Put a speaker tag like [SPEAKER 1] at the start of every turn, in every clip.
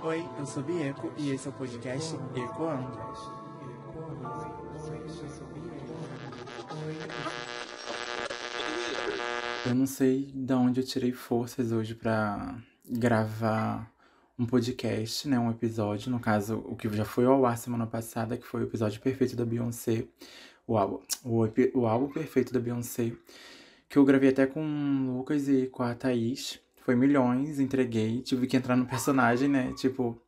[SPEAKER 1] Oi, eu sou Bieco e esse é o podcast Ecoando. Eu não sei de onde eu tirei forças hoje pra gravar um podcast, né, um episódio, no caso, o que já foi ao ar semana passada, que foi o episódio perfeito da Beyoncé, o álbum, o, o álbum perfeito da Beyoncé, que eu gravei até com o Lucas e com a Thaís. Foi milhões, entreguei, tive que entrar no personagem, né, tipo,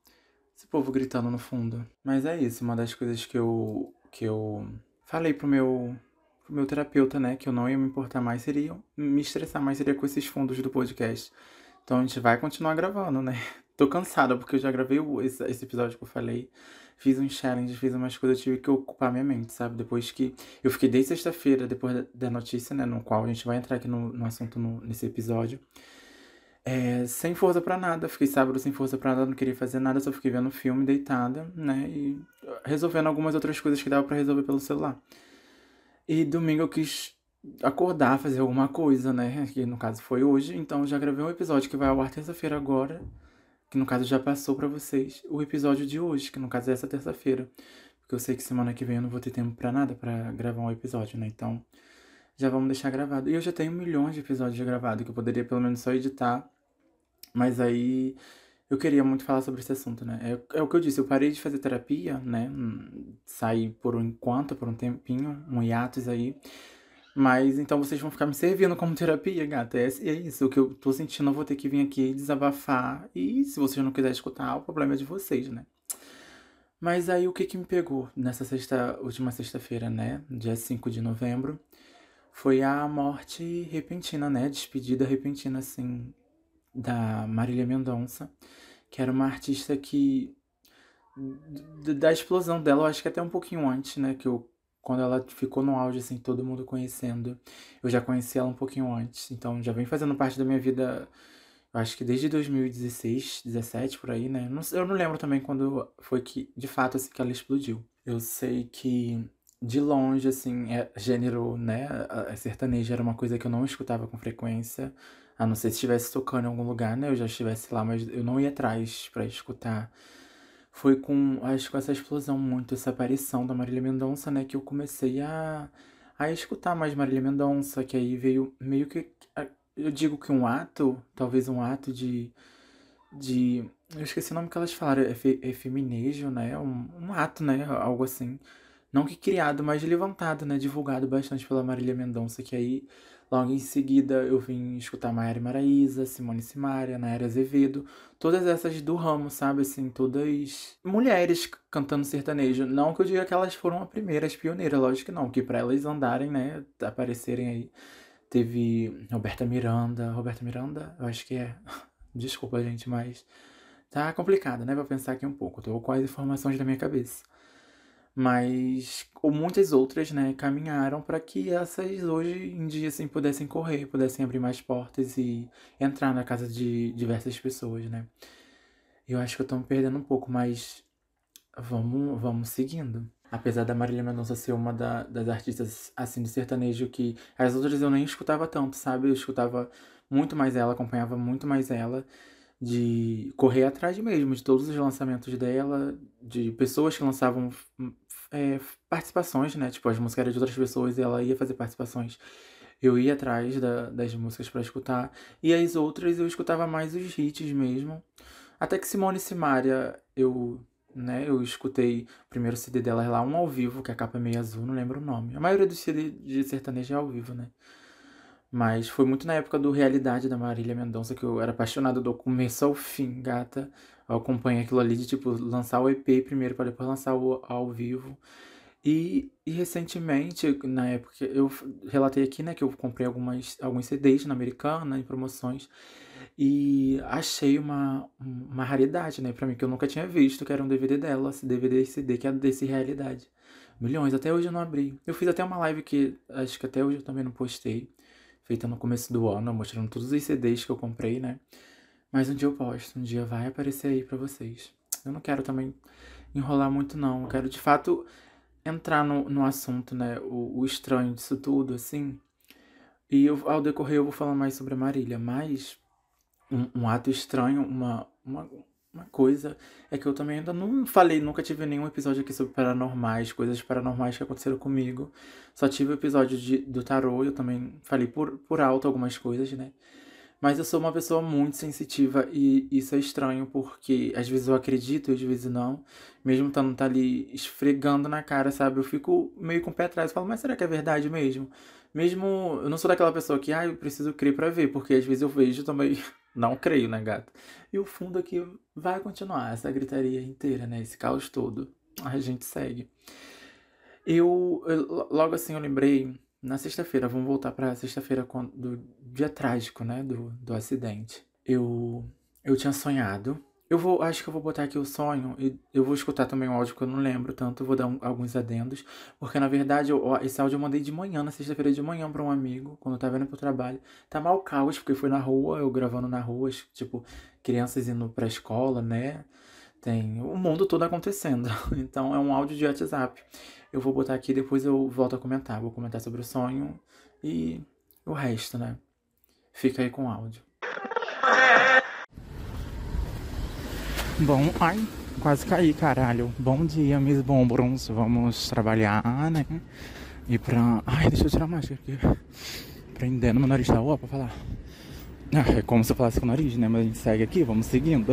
[SPEAKER 1] esse povo gritando no fundo. Mas é isso, uma das coisas que eu, que eu falei pro meu pro meu terapeuta, né, que eu não ia me importar mais, seria me estressar mais seria com esses fundos do podcast. Então a gente vai continuar gravando, né? Tô cansada, porque eu já gravei esse, esse episódio que eu falei. Fiz um challenge, fiz umas coisas, eu tive que ocupar minha mente, sabe? Depois que. Eu fiquei desde sexta-feira, depois da, notícia, né? No qual a gente vai entrar aqui no, no assunto no, nesse episódio. É, sem força para nada. Fiquei sábado sem força para nada, não queria fazer nada, só fiquei vendo filme deitada, né? E resolvendo algumas outras coisas que dava para resolver pelo celular. E domingo eu quis acordar, fazer alguma coisa, né? Que no caso foi hoje. Então já gravei um episódio que vai ao ar terça-feira agora. Que no caso já passou para vocês o episódio de hoje, que no caso é essa terça-feira. Porque eu sei que semana que vem eu não vou ter tempo para nada para gravar um episódio, né? Então já vamos deixar gravado. E eu já tenho milhões de episódios gravados que eu poderia pelo menos só editar. Mas aí eu queria muito falar sobre esse assunto, né? É, é, o que eu disse, eu parei de fazer terapia, né? Saí por um enquanto, por um tempinho, um hiatus aí. Mas então vocês vão ficar me servindo como terapia, gata. É, é isso. O que eu tô sentindo, eu vou ter que vir aqui desabafar. E se vocês não quiserem escutar, o problema é de vocês, né? Mas aí o que que me pegou nessa sexta, última sexta-feira, né? Dia 5 de novembro. Foi a morte repentina, né? Despedida repentina, assim, da Marília Mendonça. Que era uma artista que. Da explosão dela, eu acho que até um pouquinho antes, né? Que eu quando ela ficou no auge, assim, todo mundo conhecendo. Eu já conheci ela um pouquinho antes, então já vem fazendo parte da minha vida, eu acho que desde 2016, 17 por aí, né? Eu não lembro também quando foi que, de fato, assim, que ela explodiu. Eu sei que, de longe, assim, é, gênero, né, a, sertaneja era uma coisa que eu não escutava com frequência, a não ser se estivesse tocando em algum lugar, né? Eu já estivesse lá, mas eu não ia atrás para escutar foi com, acho com essa explosão muito, essa aparição da Marília Mendonça, né, que eu comecei a, a escutar mais Marília Mendonça, que aí veio meio que, eu digo que um ato, talvez um ato de, de eu esqueci o nome que elas falaram, é, fe, é feminejo, né, um, um ato, né, algo assim, não que criado, mas levantado, né, divulgado bastante pela Marília Mendonça, que aí Logo em seguida eu vim escutar Maiara Maraíza, Simone Simaria, Nayara Azevedo, todas essas do ramo, sabe, assim, todas mulheres cantando sertanejo. Não que eu diga que elas foram as primeiras pioneiras, lógico que não, que para elas andarem, né, aparecerem aí. Teve Roberta Miranda, Roberta Miranda, eu acho que é. Desculpa, gente, mas tá complicado, né, pra pensar aqui um pouco. tô com as informações da minha cabeça mas ou muitas outras, né, caminharam para que essas hoje em dia assim pudessem correr, pudessem abrir mais portas e entrar na casa de diversas pessoas, né? Eu acho que eu tô me perdendo um pouco, mas vamos, vamos seguindo. Apesar da Marília Mendonça ser uma da, das artistas assim de sertanejo que as outras eu nem escutava tanto, sabe? Eu escutava muito mais ela, acompanhava muito mais ela de correr atrás mesmo de todos os lançamentos dela, de pessoas que lançavam é, participações, né? Tipo, as músicas eram de outras pessoas e ela ia fazer participações. Eu ia atrás da, das músicas para escutar. E as outras eu escutava mais os hits mesmo. Até que Simone Simaria, eu, né, eu escutei o primeiro CD dela lá, um ao vivo, que é a capa é meio azul, não lembro o nome. A maioria dos CD de sertanejo é ao vivo, né? Mas foi muito na época do Realidade da Marília Mendonça que eu era apaixonado do começo ao fim, gata. Eu acompanhei aquilo ali de tipo lançar o EP primeiro para depois lançar o ao vivo. E, e recentemente, na época, eu relatei aqui, né, que eu comprei algumas, alguns CDs na Americana em promoções e achei uma, uma raridade, né, pra mim, que eu nunca tinha visto, que era um DVD dela, esse DVD e CD, que é desse Realidade. Milhões, até hoje eu não abri. Eu fiz até uma live que acho que até hoje eu também não postei feita no começo do ano, mostrando todos os CDs que eu comprei, né? Mas um dia eu posto, um dia vai aparecer aí para vocês. Eu não quero também enrolar muito, não. Eu quero de fato entrar no, no assunto, né? O, o estranho disso tudo, assim. E eu, ao decorrer eu vou falar mais sobre a Marília, mas um, um ato estranho, uma, uma, uma coisa é que eu também ainda não falei, nunca tive nenhum episódio aqui sobre paranormais, coisas paranormais que aconteceram comigo. Só tive o episódio de, do tarô, eu também falei por, por alto algumas coisas, né? Mas eu sou uma pessoa muito sensitiva e isso é estranho porque às vezes eu acredito e às vezes não. Mesmo estando tá ali esfregando na cara, sabe? Eu fico meio com o pé atrás e falo, mas será que é verdade mesmo? Mesmo eu não sou daquela pessoa que, ah, eu preciso crer para ver, porque às vezes eu vejo também não creio, né, gato? E o fundo aqui vai continuar essa gritaria inteira, né? Esse caos todo. A gente segue. Eu, eu logo assim eu lembrei na sexta-feira, vamos voltar para sexta-feira do dia trágico, né, do, do acidente. Eu eu tinha sonhado. Eu vou, acho que eu vou botar aqui o sonho e eu vou escutar também o áudio que eu não lembro tanto, vou dar um, alguns adendos, porque na verdade eu, esse áudio eu mandei de manhã, na sexta-feira de manhã para um amigo, quando eu tava indo pro trabalho. Tá mal caos, porque foi na rua, eu gravando na rua, tipo, crianças indo pra escola, né? Tem o mundo todo acontecendo. Então é um áudio de WhatsApp. Eu vou botar aqui depois eu volto a comentar. Vou comentar sobre o sonho e o resto, né? Fica aí com o áudio. Bom, ai, quase caí, caralho. Bom dia, meus bombons. Vamos trabalhar, né? E pra. Ai, deixa eu tirar a máscara aqui. Prendendo meu nariz tá ó pra falar. Ah, é como se eu falasse com o nariz, né? Mas a gente segue aqui, vamos seguindo.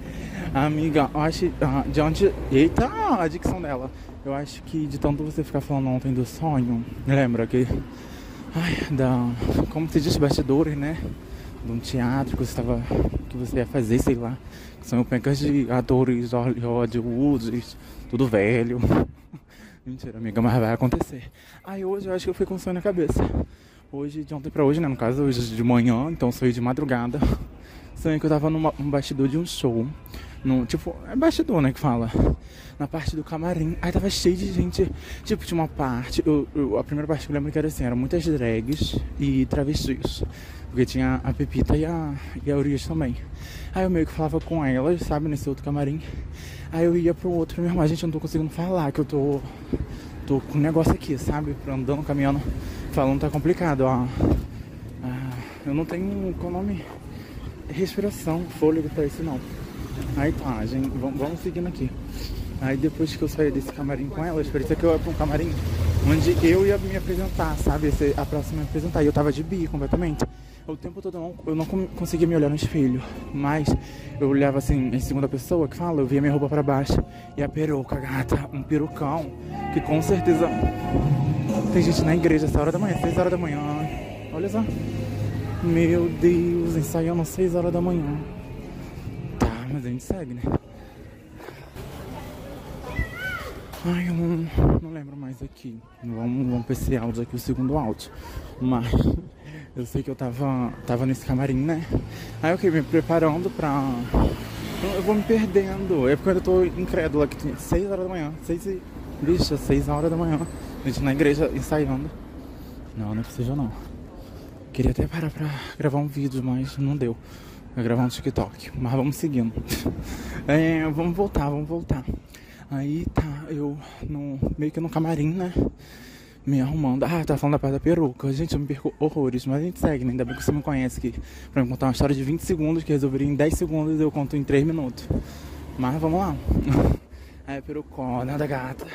[SPEAKER 1] Amiga, eu acho. Ah, de onde. Eita, a dicção dela. Eu acho que de tanto você ficar falando ontem do sonho, lembra que. Ai, da. Como se diz, bastidores, né? De um teatro que você tava. que você ia fazer, sei lá. Que são pencas de atores hollywood, tudo velho. Mentira, amiga, mas vai acontecer. Aí hoje eu acho que eu fui com um sonho na cabeça. Hoje, de ontem pra hoje, né? No caso, hoje de manhã, então sonhei de madrugada. Sonhei que eu tava num bastidor de um show no, tipo, é bastidor, né, que fala. Na parte do camarim. Aí tava cheio de gente. Tipo, tinha uma parte. Eu, eu, a primeira parte que eu lembro que era assim, eram muitas drags e travestis. Porque tinha a Pepita e a, e a Urias também. Aí eu meio que falava com elas, sabe, nesse outro camarim. Aí eu ia pro outro, meu irmão, gente, eu não tô conseguindo falar, que eu tô. tô com um negócio aqui, sabe? Andando, caminhando, falando tá complicado, ó. Ah, eu não tenho. Qual nome? Respiração, fôlego pra isso não. Aí tá, gente, vamos, vamos seguindo aqui. Aí depois que eu saí desse camarim com elas, parecia que eu ia pra um camarim onde eu ia me apresentar, sabe? A próxima me apresentar. E eu tava de bi completamente. O tempo todo eu não, eu não conseguia me olhar no espelho. Mas eu olhava assim, em segunda pessoa que fala, eu via minha roupa pra baixo. E a peruca, gata, um perucão. Que com certeza tem gente na igreja essa hora da manhã, 6 horas da manhã. Olha só. Meu Deus, ensaiando 6 horas da manhã mas a gente segue, né? Ai, eu não, não lembro mais aqui. Vamos, vamos pra esse áudio aqui, o segundo áudio. Mas eu sei que eu tava, tava nesse camarim, né? Aí eu fiquei me preparando pra. Eu vou me perdendo. É porque eu tô incrédula que tinha 6 horas da manhã. 6 e. Bicha, 6 horas da manhã. A gente na igreja ensaiando. Não, não é possível não. Queria até parar pra gravar um vídeo, mas não deu. Vai gravar um TikTok. Mas vamos seguindo. É, vamos voltar, vamos voltar. Aí tá, eu no, meio que no camarim, né? Me arrumando. Ah, tá falando da parte da peruca. Gente, eu me perco horrores, mas a gente segue, né? Ainda bem que você me conhece aqui. Pra me contar uma história de 20 segundos que resolveria em 10 segundos eu conto em 3 minutos. Mas vamos lá. Aí, perucona da gata.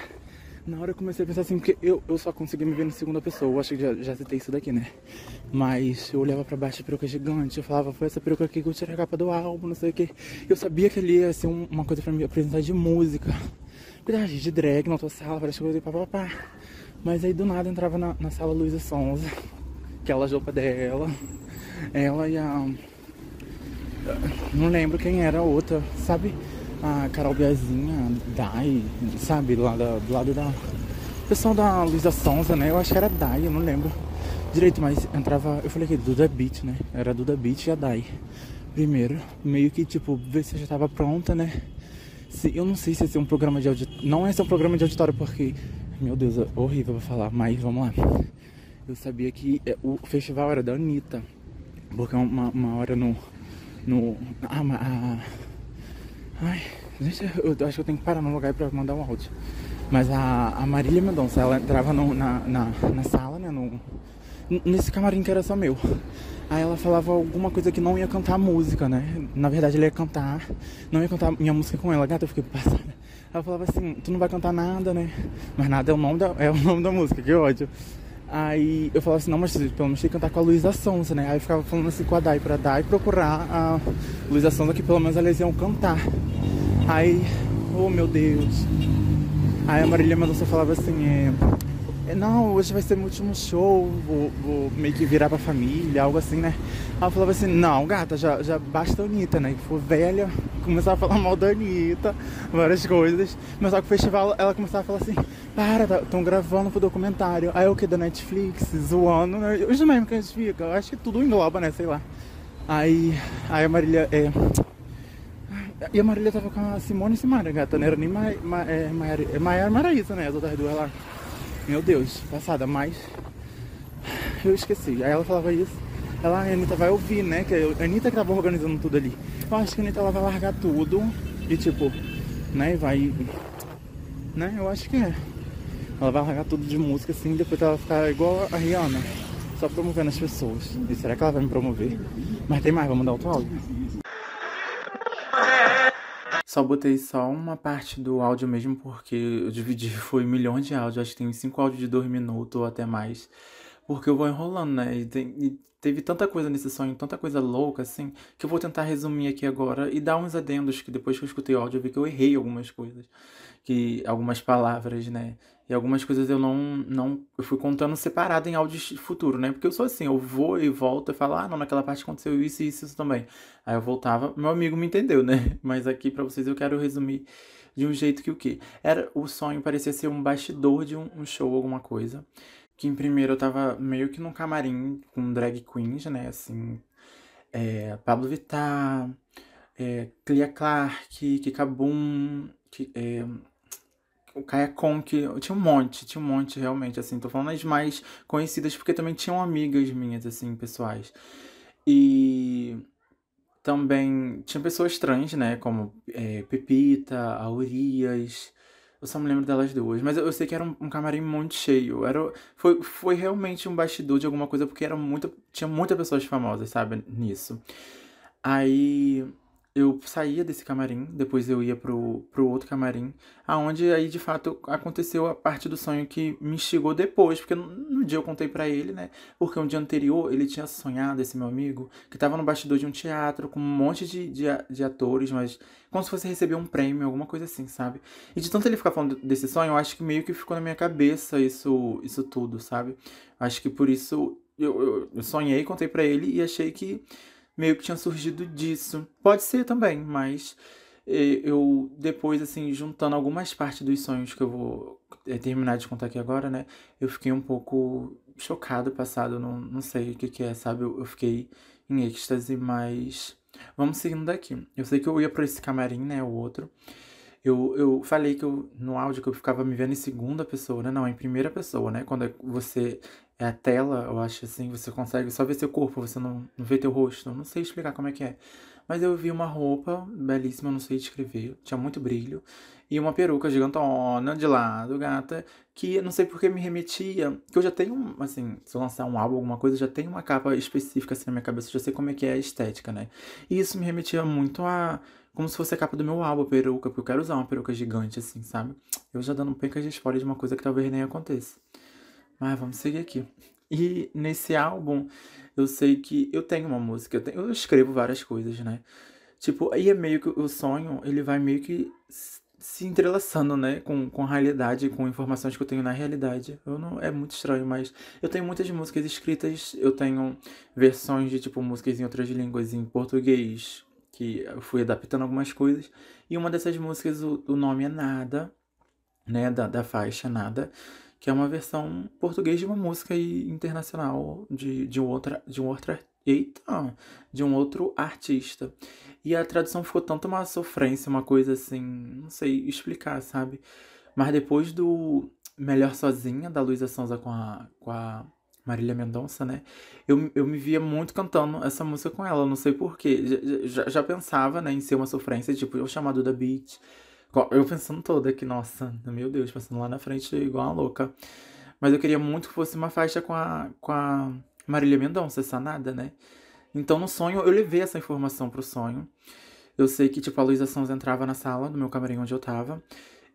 [SPEAKER 1] Na hora eu comecei a pensar assim, porque eu, eu só consegui me ver na segunda pessoa. Eu acho que já, já citei isso daqui, né? Mas eu olhava pra baixo a peruca gigante. Eu falava, foi essa peruca aqui que eu tirei a capa do álbum, não sei o que. Eu sabia que ali ia ser um, uma coisa pra me apresentar de música. Cuidado, de drag na tua sala, várias coisas e papapá. Mas aí do nada entrava na, na sala Luísa Sonza, aquela roupa dela. Ela e a. Não lembro quem era a outra, sabe? a Carol Biazinha, Dai, sabe, lá da, do lado da. O pessoal da Luísa Sonza, né? Eu acho que era Dai, eu não lembro direito, mas entrava. Eu falei que Duda Beat, né? Era Duda Beat e a Dai. Primeiro, meio que tipo, ver se já tava pronta, né? Se, eu não sei se esse é um programa de auditório. Não é um programa de auditório, porque. Meu Deus, é horrível pra falar, mas vamos lá. Eu sabia que é, o festival era da Anitta. Porque uma, uma hora no. no ah, a, Ai, gente, eu acho que eu tenho que parar no lugar pra mandar um áudio. Mas a, a Marília Mendonça, ela entrava no, na, na, na, sala, né? No, nesse camarim que era só meu. Aí ela falava alguma coisa que não ia cantar música, né? Na verdade, ele ia cantar, não ia cantar minha música com ela. Gata, eu fiquei passada. Ela falava assim: Tu não vai cantar nada, né? Mas nada é o nome da, é o nome da música, que ódio. Aí eu falava assim: Não, mas pelo menos tem que cantar com a Luísa Sonza, né? Aí eu ficava falando assim com a Dai, pra Dai procurar a Luísa Sonza, que pelo menos eles iam cantar. Aí, oh meu Deus. Aí a Marília Mendonça falava assim: é, não, hoje vai ser meu último show, vou, vou, meio que virar pra família, algo assim, né? Ela falava assim, não, gata, já, já basta a Anitta, né? Que for velha, começava a falar mal da Anitta, várias coisas. Mas só que o festival, ela começava a falar assim, para, estão tá, gravando pro documentário. Aí o que da Netflix, zoando, né? Os mesmo que a gente fica, eu acho que tudo engloba, né? Sei lá. Aí, aí a Marília, é... E a Marília tava com a Simone e Simara, gata, não era nem Maiara Ma, é, Maiara, é né? As outras duas lá. Meu Deus, passada, mas eu esqueci. Aí ela falava isso. Ela, a Anitta vai ouvir, né? Que a Anitta que tava organizando tudo ali. Eu acho que a Anitta ela vai largar tudo e tipo, né? Vai. Né? Eu acho que é. Ela vai largar tudo de música assim, depois ela ficar igual a Rihanna, só promovendo as pessoas. E será que ela vai me promover? Mas tem mais, vamos dar outro áudio. Só botei só uma parte do áudio mesmo, porque eu dividi, foi milhões de áudios, acho que tem cinco áudios de dois minutos ou até mais. Porque eu vou enrolando, né? E, tem, e teve tanta coisa nesse sonho, tanta coisa louca, assim, que eu vou tentar resumir aqui agora e dar uns adendos, que depois que eu escutei o áudio eu vi que eu errei algumas coisas. Que, algumas palavras, né? E algumas coisas eu não, não. Eu fui contando separado em áudios futuro, né? Porque eu sou assim, eu vou e volto e falo, ah, não, naquela parte aconteceu isso e isso, isso também. Aí eu voltava, meu amigo me entendeu, né? Mas aqui para vocês eu quero resumir de um jeito que o quê? Era, o sonho parecia ser um bastidor de um, um show, alguma coisa. Que em primeiro eu tava meio que num camarim com drag queens, né? Assim, é, Pablo Vittar, é, Clark, Kika Boom, que, é, o Kaya Conk, tinha um monte, tinha um monte realmente, assim, tô falando as mais conhecidas porque também tinham amigas minhas, assim, pessoais. E também tinha pessoas trans, né, como é, Pepita, Aurias, eu só me lembro delas duas, mas eu, eu sei que era um, um, camarim muito cheio, era, foi, foi realmente um bastidor de alguma coisa, porque era muita, tinha muitas pessoas famosas, sabe, nisso. Aí eu saía desse camarim, depois eu ia pro, pro outro camarim, aonde aí de fato aconteceu a parte do sonho que me instigou depois, porque no, dia eu contei para ele, né? Porque um dia anterior ele tinha sonhado, esse meu amigo, que tava no bastidor de um teatro com um monte de, de, de atores, mas como se fosse receber um prêmio, alguma coisa assim, sabe? E de tanto ele ficar falando desse sonho, eu acho que meio que ficou na minha cabeça isso, isso tudo, sabe? Acho que por isso eu, eu, eu sonhei, contei para ele e achei que meio que tinha surgido disso. Pode ser também, mas eu depois, assim, juntando algumas partes dos sonhos que eu vou é, terminar de contar aqui agora, né? Eu fiquei um pouco chocado, passado, não, não sei o que, que é, sabe? Eu, eu fiquei em êxtase, mas vamos seguindo daqui. Eu sei que eu ia para esse camarim, né? O outro. Eu, eu falei que eu, no áudio que eu ficava me vendo em segunda pessoa, né? Não, em primeira pessoa, né? Quando é você é a tela, eu acho assim, você consegue só ver seu corpo, você não, não vê teu rosto. Não sei explicar como é que é. Mas eu vi uma roupa belíssima, não sei descrever, tinha muito brilho. E uma peruca gigantona de lado, gata, que não sei porque me remetia. Que eu já tenho, assim, se eu lançar um álbum, alguma coisa, já tenho uma capa específica assim na minha cabeça, já sei como é que é a estética, né? E isso me remetia muito a como se fosse a capa do meu álbum, peruca, porque eu quero usar uma peruca gigante, assim, sabe? Eu já dando pencas de spoiler de uma coisa que talvez nem aconteça. Mas vamos seguir aqui. E nesse álbum, eu sei que eu tenho uma música, eu, tenho, eu escrevo várias coisas, né? Tipo, aí é meio que o sonho, ele vai meio que se entrelaçando, né, com, com a realidade, com informações que eu tenho na realidade. Eu não, é muito estranho, mas eu tenho muitas músicas escritas, eu tenho versões de, tipo, músicas em outras línguas, em português, que eu fui adaptando algumas coisas. E uma dessas músicas, o, o nome é Nada, né, da, da faixa Nada, que é uma versão português de uma música internacional de, de, um outra, de um outro eita, de um outro artista. E a tradução ficou tanto uma sofrência, uma coisa assim, não sei explicar, sabe? Mas depois do Melhor Sozinha, da Luísa Sonza com a, com a Marília Mendonça, né? Eu, eu me via muito cantando essa música com ela, não sei porquê. Já, já, já pensava, né, em ser uma sofrência, tipo, o chamado da Beat. Eu pensando toda que, nossa, meu Deus, passando lá na frente igual uma louca. Mas eu queria muito que fosse uma faixa com a, com a Marília Mendonça, essa nada, né? Então no sonho eu levei essa informação pro sonho. Eu sei que, tipo, a Luísa Sons entrava na sala do meu camarim onde eu tava.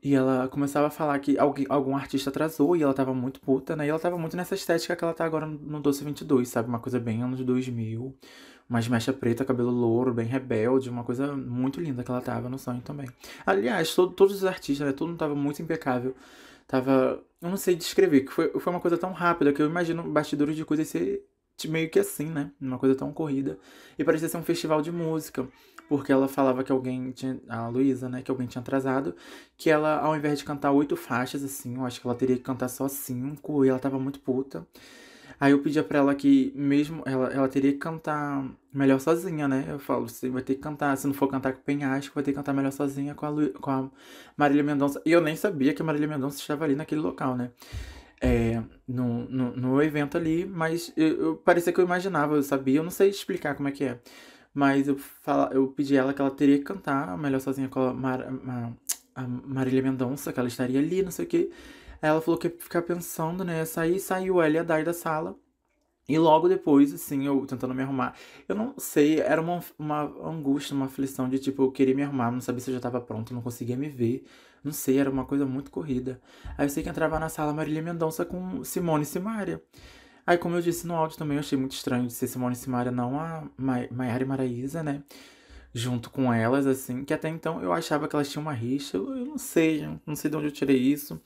[SPEAKER 1] E ela começava a falar que alguém, algum artista atrasou e ela tava muito puta, né? E ela tava muito nessa estética que ela tá agora no Doce 22, sabe? Uma coisa bem anos 2000. Umas mecha preta, cabelo louro, bem rebelde. Uma coisa muito linda que ela tava no sonho também. Aliás, todo, todos os artistas, né? Mundo tava muito impecável. Tava... Eu não sei descrever, que foi, foi uma coisa tão rápida que eu imagino bastidores de coisas ser meio que assim, né? Uma coisa tão corrida. E parecia ser um festival de música porque ela falava que alguém tinha, a Luísa, né, que alguém tinha atrasado, que ela, ao invés de cantar oito faixas, assim, eu acho que ela teria que cantar só cinco, e ela tava muito puta. Aí eu pedia pra ela que, mesmo, ela, ela teria que cantar melhor sozinha, né? Eu falo, você vai ter que cantar, se não for cantar com o Penhasco, vai ter que cantar melhor sozinha com a, Lu, com a Marília Mendonça. E eu nem sabia que a Marília Mendonça estava ali naquele local, né? É, no, no, no evento ali, mas eu, eu, parecia que eu imaginava, eu sabia, eu não sei explicar como é que é. Mas eu, fala, eu pedi ela que ela teria que cantar Melhor Sozinha com a, Mar, a Marília Mendonça, que ela estaria ali, não sei o quê. Ela falou que ia ficar pensando, né? Saí, saiu ela e a Dai da sala. E logo depois, assim, eu tentando me arrumar. Eu não sei, era uma, uma angústia, uma aflição de tipo, eu queria me arrumar, não sabia se eu já tava pronto, não conseguia me ver. Não sei, era uma coisa muito corrida. Aí eu sei que entrava na sala Marília Mendonça com Simone e Simária. Aí, como eu disse no áudio também, eu achei muito estranho de ser Simone e Simaria, não a Maiara e Maraísa, né? Junto com elas, assim, que até então eu achava que elas tinham uma rixa. Eu, não sei, não sei de onde eu tirei isso.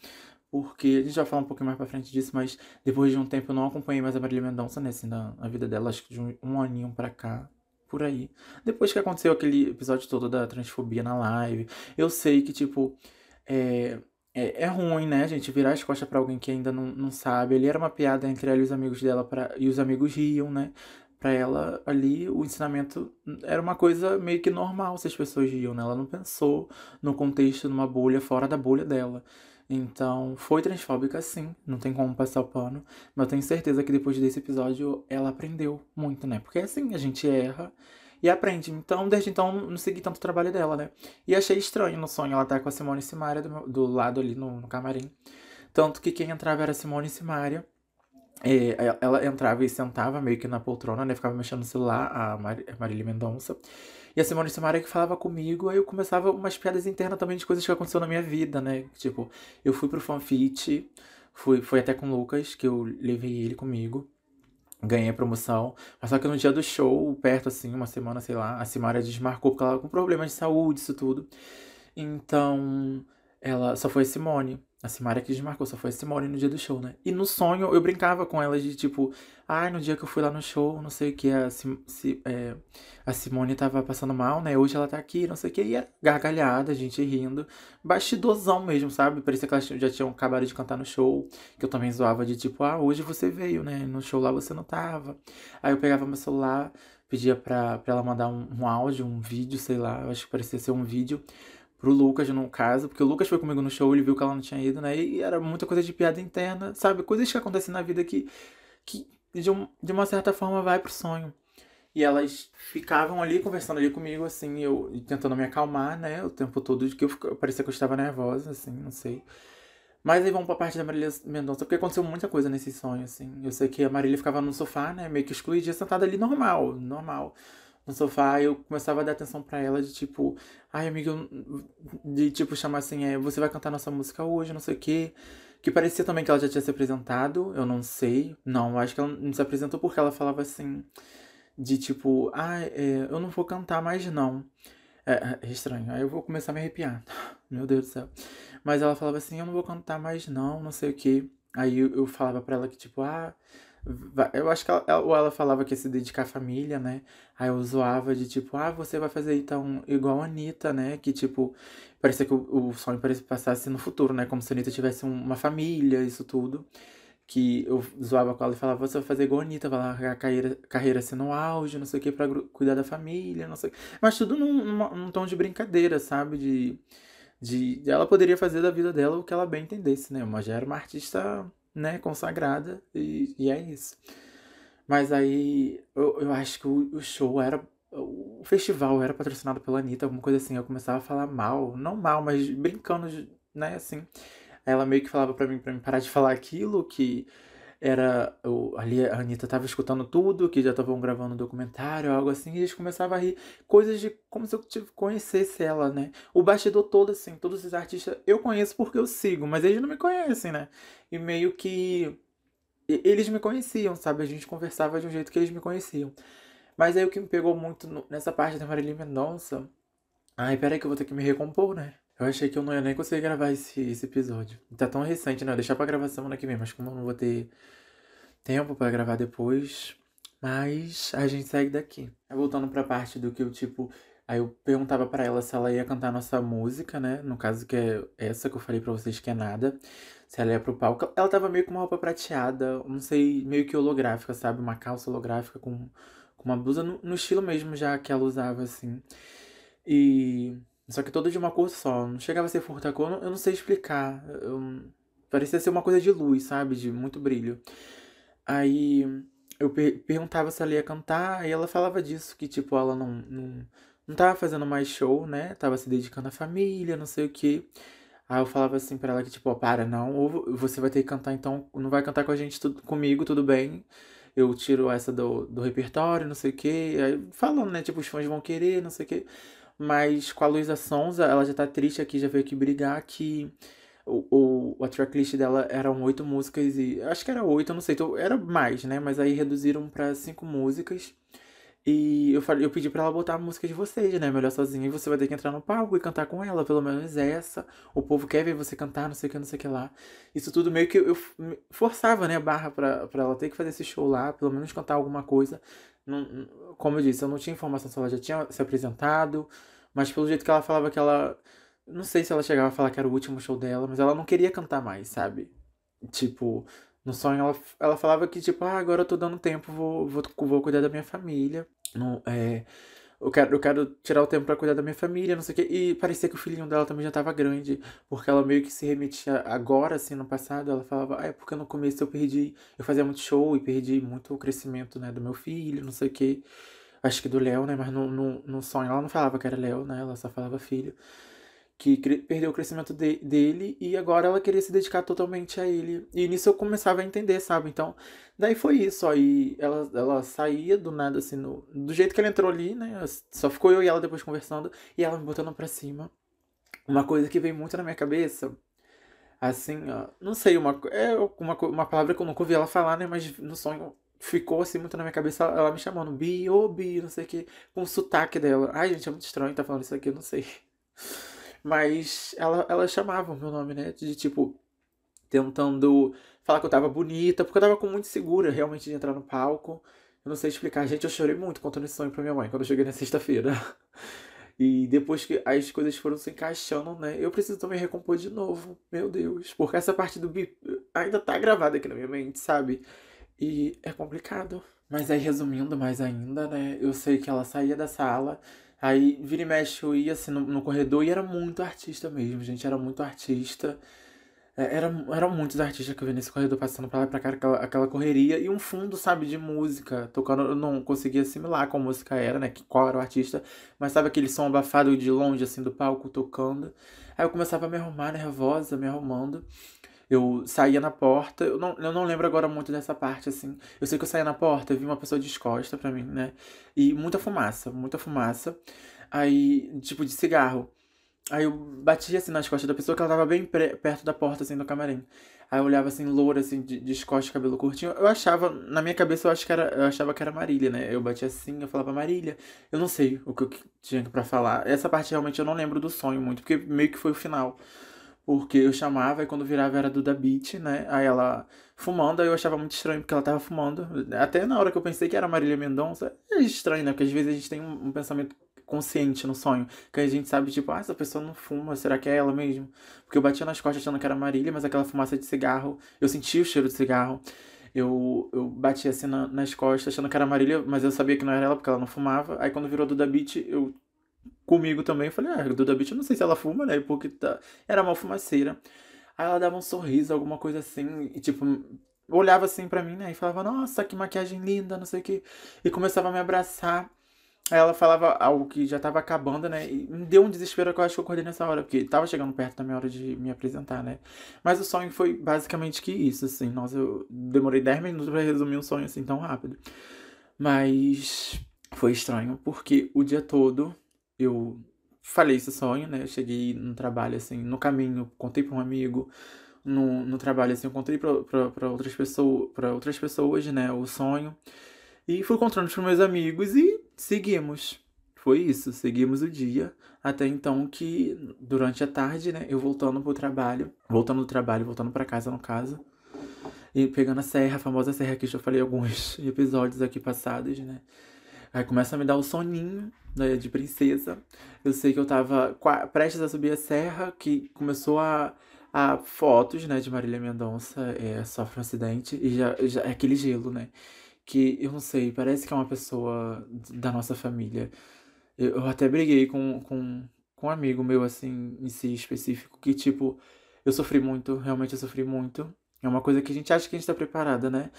[SPEAKER 1] Porque a gente vai falar um pouquinho mais pra frente disso, mas depois de um tempo eu não acompanhei mais a Marília Mendonça, né? Assim, na, na vida dela, acho que de um, um aninho pra cá por aí. Depois que aconteceu aquele episódio todo da transfobia na live, eu sei que, tipo, é, é, é ruim, né, gente, virar as costas pra alguém que ainda não, não sabe. Ele era uma piada entre ela e os amigos dela pra, e os amigos riam, né? Pra ela ali o ensinamento era uma coisa meio que normal se as pessoas riam, né? Ela não pensou no contexto, numa bolha fora da bolha dela. Então, foi transfóbica sim, não tem como passar o pano, mas eu tenho certeza que depois desse episódio ela aprendeu muito, né? Porque assim, a gente erra e aprende. Então, desde então, não segui tanto o trabalho dela, né? E achei estranho no sonho ela estar tá com a Simone e Simaria do, do lado ali no, no, camarim. Tanto que quem entrava era Simone e Simaria. É, ela entrava e sentava meio que na poltrona, né? Ficava mexendo no celular, a, Mar a Marília Mendonça. E a Simone Simaria que falava comigo, aí eu começava umas piadas internas também de coisas que aconteceu na minha vida, né? Tipo, eu fui pro fanfit, fui, foi até com o Lucas, que eu levei ele comigo ganhei a promoção. Mas só que no dia do show, perto assim, uma semana, sei lá, a Simária desmarcou porque ela com problemas de saúde, isso tudo. Então, ela só foi a Simone. A Simária que desmarcou, só foi a Simone no dia do show, né? E no sonho eu brincava com ela de tipo, ai, ah, no dia que eu fui lá no show, não sei o que, a, Sim, é, a Simone tava passando mal, né? Hoje ela tá aqui, não sei o que, e era gargalhada, a gente rindo. Bastidorzão mesmo, sabe? Parecia que elas já tinham acabado de cantar no show, que eu também zoava de tipo, ah, hoje você veio, né? No show lá você não tava. Aí eu pegava meu celular, pedia pra, pra ela mandar um, um áudio, um vídeo, sei lá, eu acho que parecia ser um vídeo pro Lucas, no caso, porque o Lucas foi comigo no show, ele viu que ela não tinha ido, né? E era muita coisa de piada interna, sabe? Coisas que acontecem na vida que, que de, um, de uma certa forma vai pro sonho. E elas ficavam ali conversando ali comigo, assim, eu tentando me acalmar, né? O tempo todo, de que eu, eu parecia que eu estava nervosa, assim, não sei. Mas aí vamos pra parte da Marília Mendonça, porque aconteceu muita coisa nesse sonho, assim. Eu sei que a Marília ficava no sofá, né? Meio que excluída, sentada ali normal, normal no sofá, eu começava a dar atenção para ela de tipo, ai amiga, de tipo chamar assim, é, você vai cantar nossa música hoje, não sei o quê. Que parecia também que ela já tinha se apresentado, eu não sei. Não, acho que ela não se apresentou porque ela falava assim, de tipo, ah, é, eu não vou cantar mais não. É, é estranho, aí eu vou começar a me arrepiar. Meu Deus do céu. Mas ela falava assim, eu não vou cantar mais não, não sei o que. Aí eu, eu falava pra ela que tipo, ah, eu acho que ela, ou ela falava que ia se dedicar à família, né? Aí eu zoava de tipo, ah, você vai fazer então igual a Anitta, né? Que tipo, parecia que o, o sonho parecia passasse no futuro, né? Como se a Anitta tivesse uma família, isso tudo. Que eu zoava com ela e falava, você vai fazer igual a Anitta, vai largar a carreira, carreira assim no auge, não sei o que, pra cuidar da família, não sei o que. Mas tudo num, num, num tom de brincadeira, sabe? De, de. Ela poderia fazer da vida dela o que ela bem entendesse, né? Mas já era uma artista né, consagrada, e, e é isso. Mas aí eu, eu acho que o, o show era. O festival era patrocinado pela Anitta, alguma coisa assim. Eu começava a falar mal, não mal, mas brincando, né, assim. ela meio que falava para mim, para mim parar de falar aquilo, que era. O, ali a Anitta tava escutando tudo, que já estavam gravando um documentário, algo assim, e eles começavam a rir. Coisas de como se eu conhecesse ela, né? O bastidor todo, assim, todos os artistas eu conheço porque eu sigo, mas eles não me conhecem, né? E meio que. Eles me conheciam, sabe? A gente conversava de um jeito que eles me conheciam. Mas aí o que me pegou muito nessa parte da Marília Mendonça. Ai, peraí que eu vou ter que me recompor, né? Eu achei que eu não ia nem conseguir gravar esse, esse episódio. Tá tão recente, né? Deixar pra gravar semana que vem, mas como eu não vou ter tempo para gravar depois. Mas a gente segue daqui. Voltando pra parte do que eu, tipo. Aí eu perguntava para ela se ela ia cantar nossa música, né? No caso que é essa que eu falei para vocês que é nada. Se ela ia pro palco. Ela tava meio com uma roupa prateada, não sei, meio que holográfica, sabe? Uma calça holográfica com, com uma blusa no, no estilo mesmo já que ela usava, assim. E só que todo de uma cor só. Não chegava a ser furta-cor, eu não sei explicar. Eu, parecia ser uma coisa de luz, sabe? De muito brilho. Aí eu per perguntava se ela ia cantar, e ela falava disso, que tipo, ela não, não, não tava fazendo mais show, né? Tava se dedicando à família, não sei o quê. Aí eu falava assim pra ela que, tipo, ó, para, não, ou você vai ter que cantar, então não vai cantar com a gente, tudo, comigo, tudo bem. Eu tiro essa do, do repertório, não sei o quê. Aí falando, né? Tipo, os fãs vão querer, não sei o quê. Mas com a Luísa Sonza, ela já tá triste aqui, já veio aqui brigar que o, o, a tracklist dela eram oito músicas e. Acho que era oito, não sei, então, era mais, né? Mas aí reduziram para cinco músicas. E eu falei, eu pedi para ela botar a música de vocês, né? Melhor sozinha. E você vai ter que entrar no palco e cantar com ela, pelo menos essa. O povo quer ver você cantar, não sei o que, não sei o que lá. Isso tudo meio que eu forçava, né, a barra pra, pra ela ter que fazer esse show lá, pelo menos cantar alguma coisa. Não, como eu disse, eu não tinha informação se ela já tinha se apresentado, mas pelo jeito que ela falava que ela. Não sei se ela chegava a falar que era o último show dela, mas ela não queria cantar mais, sabe? Tipo, no sonho ela, ela falava que, tipo, ah, agora eu tô dando tempo, vou, vou, vou cuidar da minha família. Não, é, eu quero, eu quero tirar o tempo para cuidar da minha família, não sei o quê. E parecia que o filhinho dela também já tava grande, porque ela meio que se remetia agora, assim, no passado, ela falava, ah, é porque no começo eu perdi, eu fazia muito show e perdi muito o crescimento, né, do meu filho, não sei o quê. Acho que do Léo, né, mas no, no, no sonho ela não falava que era Léo, né, ela só falava filho que perdeu o crescimento de, dele e agora ela queria se dedicar totalmente a ele. E nisso eu começava a entender, sabe? Então, daí foi isso. Aí ela, ela saía do nada, assim, no, do jeito que ela entrou ali, né? Só ficou eu e ela depois conversando e ela me botando pra cima. Uma coisa que veio muito na minha cabeça, assim, ó, não sei, uma, é uma, uma palavra que eu nunca ouvi ela falar, né? Mas no sonho ficou assim muito na minha cabeça ela me chamando Bi, ô oh, Bi, não sei o que, com o sotaque dela. Ai, gente, é muito estranho tá falando isso aqui, eu não sei. Mas ela, ela chamava o meu nome, né? De tipo, tentando falar que eu tava bonita, porque eu tava com muito segura realmente de entrar no palco. Eu não sei explicar. Gente, eu chorei muito contando esse sonho pra minha mãe quando eu cheguei na sexta-feira. E depois que as coisas foram se encaixando, né? Eu preciso também recompor de novo. Meu Deus. Porque essa parte do bip ainda tá gravada aqui na minha mente, sabe? E é complicado. Mas aí, resumindo mais ainda, né? Eu sei que ela saía da sala Aí, vira e mexe, eu ia assim no, no corredor e era muito artista mesmo, gente. Era muito artista. É, era, eram muitos artistas que eu vi nesse corredor passando pra lá e pra cá, aquela, aquela correria. E um fundo, sabe, de música tocando. Eu não conseguia assimilar qual música era, né? Qual era o artista. Mas sabe aquele som abafado de longe, assim, do palco tocando. Aí eu começava a me arrumar, nervosa, me arrumando. Eu saía na porta, eu não, eu não lembro agora muito dessa parte, assim. Eu sei que eu saía na porta, vi uma pessoa descosta pra mim, né? E muita fumaça, muita fumaça. Aí, tipo, de cigarro. Aí eu batia assim nas costas da pessoa que ela tava bem perto da porta, assim, do camarim. Aí eu olhava assim, loura, assim, de, de cabelo curtinho. Eu achava, na minha cabeça, eu, acho que era, eu achava que era Marília, né? Eu batia assim, eu falava Marília. Eu não sei o que eu tinha pra falar. Essa parte realmente eu não lembro do sonho muito, porque meio que foi o final. Porque eu chamava e quando virava era Duda Beat, né? Aí ela fumando, aí eu achava muito estranho porque ela tava fumando. Até na hora que eu pensei que era Marília Mendonça, é estranho, né? Porque às vezes a gente tem um, um, pensamento consciente no sonho, que a gente sabe, tipo, ah, essa pessoa não fuma, será que é ela mesmo? Porque eu batia nas costas achando que era Marília, mas aquela fumaça de cigarro, eu sentia o cheiro de cigarro. Eu, eu batia assim na, nas costas achando que era Marília, mas eu sabia que não era ela porque ela não fumava. Aí quando virou Duda Beat, eu comigo também. Eu falei, ah, Duda Beat, eu não sei se ela fuma, né? Porque tá... era uma fumaceira. Aí ela dava um sorriso, alguma coisa assim, e tipo, olhava assim para mim, né? E falava, nossa, que maquiagem linda, não sei o que. E começava a me abraçar. Aí ela falava algo que já tava acabando, né? E me deu um desespero que eu acho que eu acordei nessa hora, porque tava chegando perto da minha hora de me apresentar, né? Mas o sonho foi basicamente que isso, assim. Nossa, eu demorei 10 minutos pra resumir um sonho assim tão rápido. Mas foi estranho, porque o dia todo eu falei esse sonho, né? Eu cheguei no trabalho, assim, no caminho, contei pra um amigo. No, no trabalho, assim, eu contei pra outras, pessoas, pra outras pessoas, né? O sonho. E fui contando pros meus amigos e seguimos. Foi isso, seguimos o dia. Até então que, durante a tarde, né? Eu voltando pro trabalho. Voltando do trabalho, voltando para casa, no caso. E pegando a serra, a famosa serra que já falei alguns episódios aqui passados, né? Aí começa a me dar o soninho né, de princesa. Eu sei que eu tava prestes a subir a serra, que começou a, a fotos, né, de Marília Mendonça, é, sofre um acidente, e já, já é aquele gelo, né? Que eu não sei, parece que é uma pessoa da nossa família. Eu, eu até briguei com, com, com um amigo meu, assim, em si específico, que tipo, eu sofri muito, realmente eu sofri muito. É uma coisa que a gente acha que a gente tá preparada, né?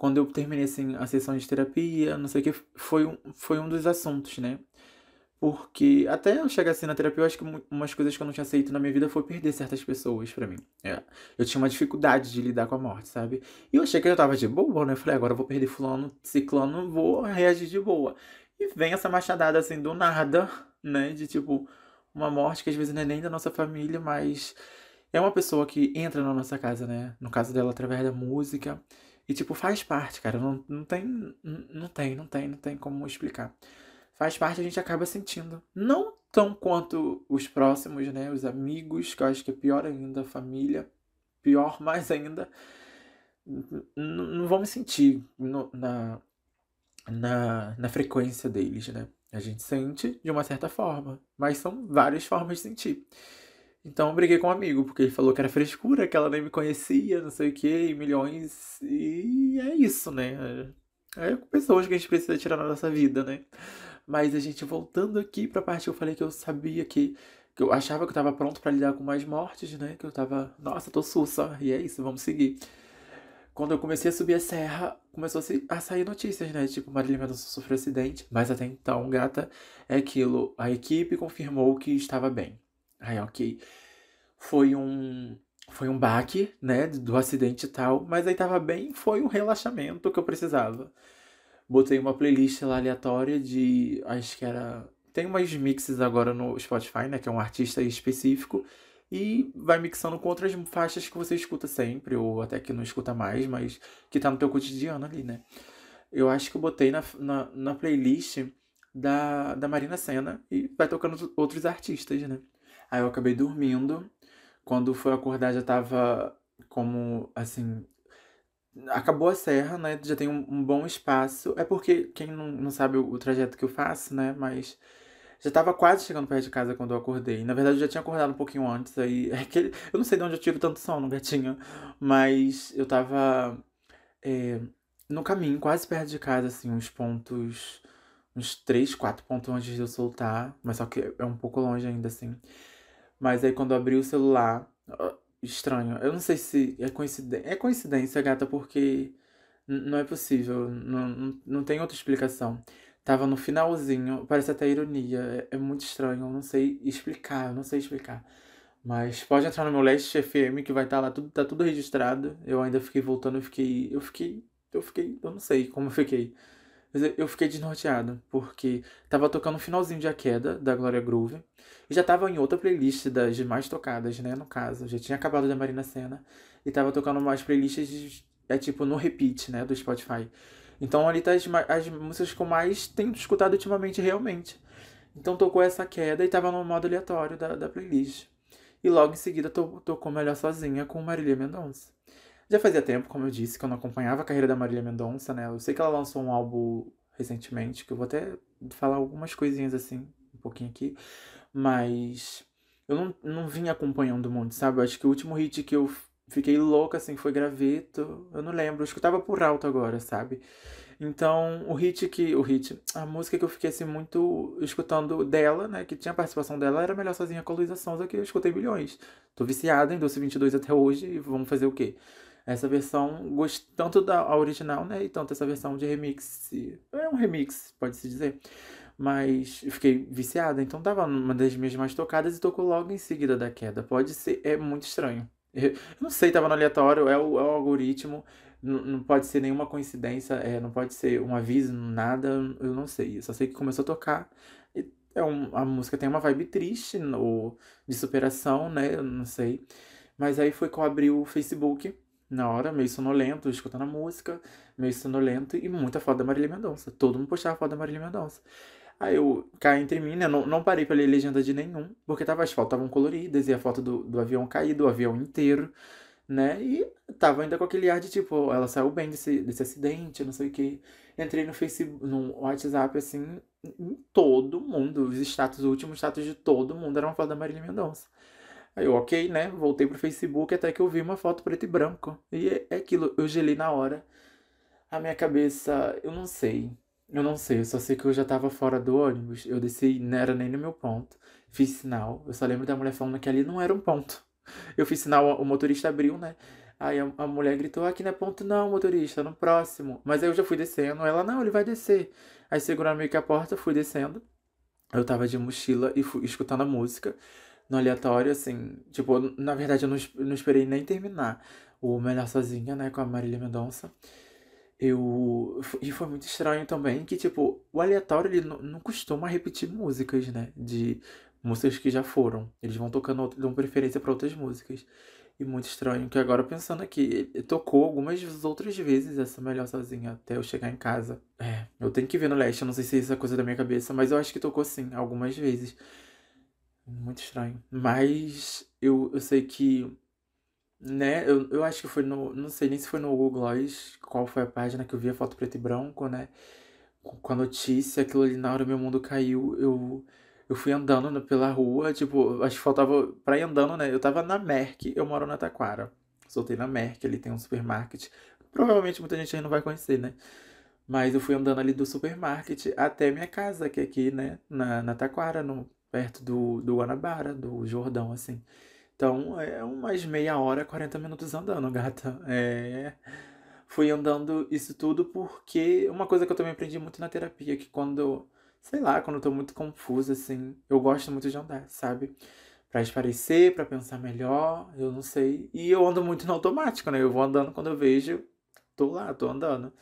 [SPEAKER 1] Quando eu terminei assim, a sessão de terapia, não sei o que, foi um, foi um dos assuntos, né? Porque até eu chegar assim na terapia, eu acho que umas coisas que eu não tinha aceito na minha vida foi perder certas pessoas para mim. É. Eu tinha uma dificuldade de lidar com a morte, sabe? E eu achei que eu tava de boa, né? Eu falei, agora eu vou perder fulano, ciclano, vou reagir de boa. E vem essa machadada assim do nada, né? De tipo, uma morte que às vezes não é nem da nossa família, mas é uma pessoa que entra na nossa casa, né? No caso dela, através da música. E, tipo, faz parte, cara. Não, não tem. Não tem, não tem, não tem como explicar. Faz parte, a gente acaba sentindo. Não tão quanto os próximos, né? Os amigos, que eu acho que é pior ainda, a família. Pior mais ainda. Não vamos sentir no, na, na, na frequência deles, né? A gente sente de uma certa forma, mas são várias formas de sentir. Então eu briguei com um amigo, porque ele falou que era frescura, que ela nem me conhecia, não sei o que, milhões. E é isso, né? É pessoas que a gente precisa tirar na nossa vida, né? Mas a gente voltando aqui pra parte que eu falei que eu sabia que. que eu achava que eu tava pronto para lidar com mais mortes, né? Que eu tava. Nossa, tô sussa. E é isso, vamos seguir. Quando eu comecei a subir a serra, começou a sair notícias, né? Tipo, Marília Mendonça sofreu acidente. Mas até então, gata, é aquilo. A equipe confirmou que estava bem. Aí, ok. Foi um. Foi um baque, né? Do acidente e tal. Mas aí tava bem. Foi um relaxamento que eu precisava. Botei uma playlist lá aleatória de. Acho que era. Tem umas mixes agora no Spotify, né? Que é um artista específico. E vai mixando com outras faixas que você escuta sempre, ou até que não escuta mais, mas que tá no teu cotidiano ali, né? Eu acho que eu botei na, na, na playlist da, da Marina Senna e vai tocando outros artistas, né? Aí eu acabei dormindo. Quando fui acordar já tava como, assim... Acabou a serra, né? Já tem um, um bom espaço. É porque, quem não, não sabe o, o trajeto que eu faço, né? Mas já tava quase chegando perto de casa quando eu acordei. Na verdade, eu já tinha acordado um pouquinho antes. Aí, é que, eu não sei de onde eu tiro tanto sono, gatinho. Mas eu tava é, no caminho, quase perto de casa, assim, uns pontos. Uns 3, 4 pontos antes de eu soltar. Mas só que é um pouco longe ainda, assim. Mas aí quando abri o celular, estranho. Eu não sei se é coincidência. É coincidência, gata, porque não é possível. Não, não, não tem outra explicação. Tava no finalzinho, parece até ironia. É, é muito estranho, eu não sei explicar, eu não sei explicar. Mas pode entrar no meu Leste FM que vai estar tá lá, tudo, tá tudo registrado. Eu ainda fiquei voltando, eu fiquei. Eu fiquei. Eu fiquei. Eu não sei como eu fiquei. Mas eu fiquei desnorteado, porque tava tocando o finalzinho de A Queda, da Glória Groove. E já tava em outra playlist das mais tocadas, né, no caso. Já tinha acabado da Marina Senna. E tava tocando mais playlists, de, é tipo, no repeat, né, do Spotify. Então ali tá as, as músicas que eu mais tenho escutado ultimamente, realmente. Então tocou essa queda e tava no modo aleatório da, da playlist. E logo em seguida to, tocou Melhor Sozinha com Marília Mendonça. Já fazia tempo, como eu disse, que eu não acompanhava a carreira da Marília Mendonça, né? Eu sei que ela lançou um álbum recentemente, que eu vou até falar algumas coisinhas assim, um pouquinho aqui. Mas eu não, não vim acompanhando muito, sabe? Eu acho que o último hit que eu fiquei louca, assim, foi Graveto. Eu não lembro, eu escutava por alto agora, sabe? Então, o hit que. O hit. A música que eu fiquei assim muito escutando dela, né? Que tinha participação dela, era melhor sozinha com a Luísa Sonza, que eu escutei milhões. Tô viciada em Doce 22 até hoje e vamos fazer o quê? Essa versão, gosto tanto da original, né, e tanto essa versão de remix, é um remix, pode-se dizer. Mas fiquei viciada, então tava numa das minhas mais tocadas e tocou logo em seguida da queda. Pode ser, é muito estranho. Eu não sei, tava no aleatório, é o, é o algoritmo, não, pode ser nenhuma coincidência, é, não pode ser um aviso, nada, eu não sei. Eu só sei que começou a tocar. E é um, a música tem uma vibe triste, no, de superação, né? Eu não sei. Mas aí foi que eu abri o Facebook na hora, meio sonolento, escutando a música, meio sonolento e muita foto da Marília Mendonça. Todo mundo postava foto da Marília Mendonça. Aí eu caí entre mim, né? Não, não parei pra ler legenda de nenhum, porque tava, as fotos estavam coloridas e a foto do, do avião caído, o avião inteiro, né? E tava ainda com aquele ar de tipo, ela saiu bem desse, desse acidente, não sei o que. Entrei no Facebook, no WhatsApp, assim, em todo mundo, os status, os últimos status de todo mundo eram uma foto da Marília Mendonça. Aí eu, ok, né? Voltei pro Facebook até que eu vi uma foto preto e branco. E é, é aquilo, eu gelei na hora. A minha cabeça, eu não sei. Eu não sei, eu só sei que eu já tava fora do ônibus. Eu desci, não era nem no meu ponto. Fiz sinal. Eu só lembro da mulher falando que ali não era um ponto. Eu fiz sinal, o motorista abriu, né? Aí a, a mulher gritou: aqui não é ponto, não, motorista, no próximo. Mas aí eu já fui descendo. Ela: não, ele vai descer. Aí seguraram meio que a porta, fui descendo. Eu tava de mochila e fui escutando a música no aleatório, assim. Tipo, na verdade eu não, não esperei nem terminar o Melhor Sozinha, né, com a Marília Mendonça. Eu. E foi muito estranho também que, tipo, o aleatório ele não, não costuma repetir músicas, né? De músicas que já foram. Eles vão tocando, dão preferência para outras músicas. E muito estranho que agora pensando aqui, tocou algumas outras vezes essa Melhor Sozinha até eu chegar em casa. É, eu tenho que ver no leste, eu não sei se é coisa da minha cabeça, mas eu acho que tocou sim, algumas vezes. Muito estranho. Mas eu, eu sei que né? Eu, eu acho que foi no. Não sei nem se foi no Google Gloss, qual foi a página que eu vi a foto preto e branco, né? Com a notícia, aquilo ali na hora meu mundo caiu. Eu, eu fui andando pela rua, tipo, acho que faltava pra ir andando, né? Eu tava na Merck, eu moro na Taquara. Soltei na Merck, ali tem um supermarket. Provavelmente muita gente aí não vai conhecer, né? Mas eu fui andando ali do supermarket até minha casa, que é aqui, né? Na, na Taquara, no, perto do, do Guanabara, do Jordão, assim. Então, é umas meia hora, 40 minutos andando, gata. É... Fui andando isso tudo porque uma coisa que eu também aprendi muito na terapia, que quando, sei lá, quando eu tô muito confusa, assim, eu gosto muito de andar, sabe? Pra esparecer, pra pensar melhor, eu não sei. E eu ando muito no automático, né? Eu vou andando quando eu vejo, tô lá, tô andando.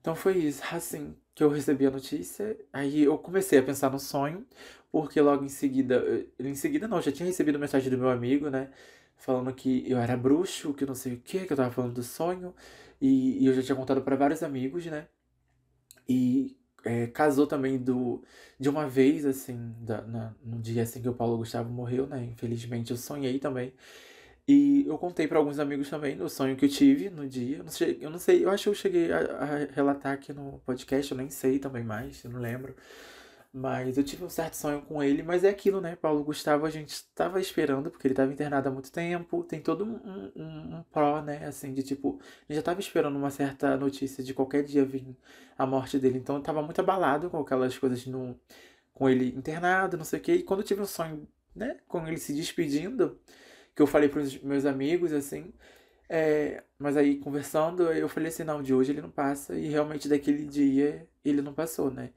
[SPEAKER 1] Então foi isso, assim, que eu recebi a notícia. Aí eu comecei a pensar no sonho porque logo em seguida, em seguida não, já tinha recebido mensagem do meu amigo, né? Falando que eu era bruxo, que não sei o que, que eu tava falando do sonho. E, e eu já tinha contado para vários amigos, né? E é, casou também do, de uma vez, assim, da, na, no dia assim que o Paulo Gustavo morreu, né? Infelizmente eu sonhei também. E eu contei para alguns amigos também o sonho que eu tive no dia. Eu não sei, eu, não sei, eu acho que eu cheguei a, a relatar aqui no podcast, eu nem sei também mais, eu não lembro. Mas eu tive um certo sonho com ele, mas é aquilo, né? Paulo Gustavo a gente estava esperando, porque ele estava internado há muito tempo. Tem todo um, um, um pró, né? Assim, de tipo, a gente já estava esperando uma certa notícia de qualquer dia vir a morte dele. Então eu tava muito abalado com aquelas coisas no, com ele internado, não sei o quê. E quando eu tive um sonho, né? Com ele se despedindo, que eu falei para os meus amigos, assim. É, mas aí conversando, eu falei assim: não, de hoje ele não passa. E realmente daquele dia ele não passou, né?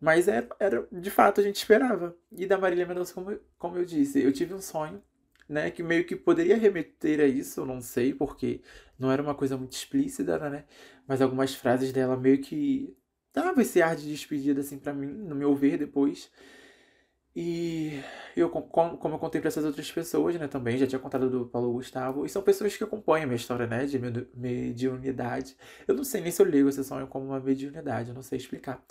[SPEAKER 1] Mas era, é, era, de fato, a gente esperava. E da Marília Mendonça, como, como eu disse, eu tive um sonho, né? Que meio que poderia remeter a isso, eu não sei, porque não era uma coisa muito explícita, né? Mas algumas frases dela meio que dava esse ar de despedida, assim, para mim, no meu ver depois. E eu, como eu contei para essas outras pessoas, né, também, já tinha contado do Paulo Gustavo, e são pessoas que acompanham a minha história, né, de mediunidade. Eu não sei nem se eu ligo esse sonho como uma mediunidade, eu não sei explicar.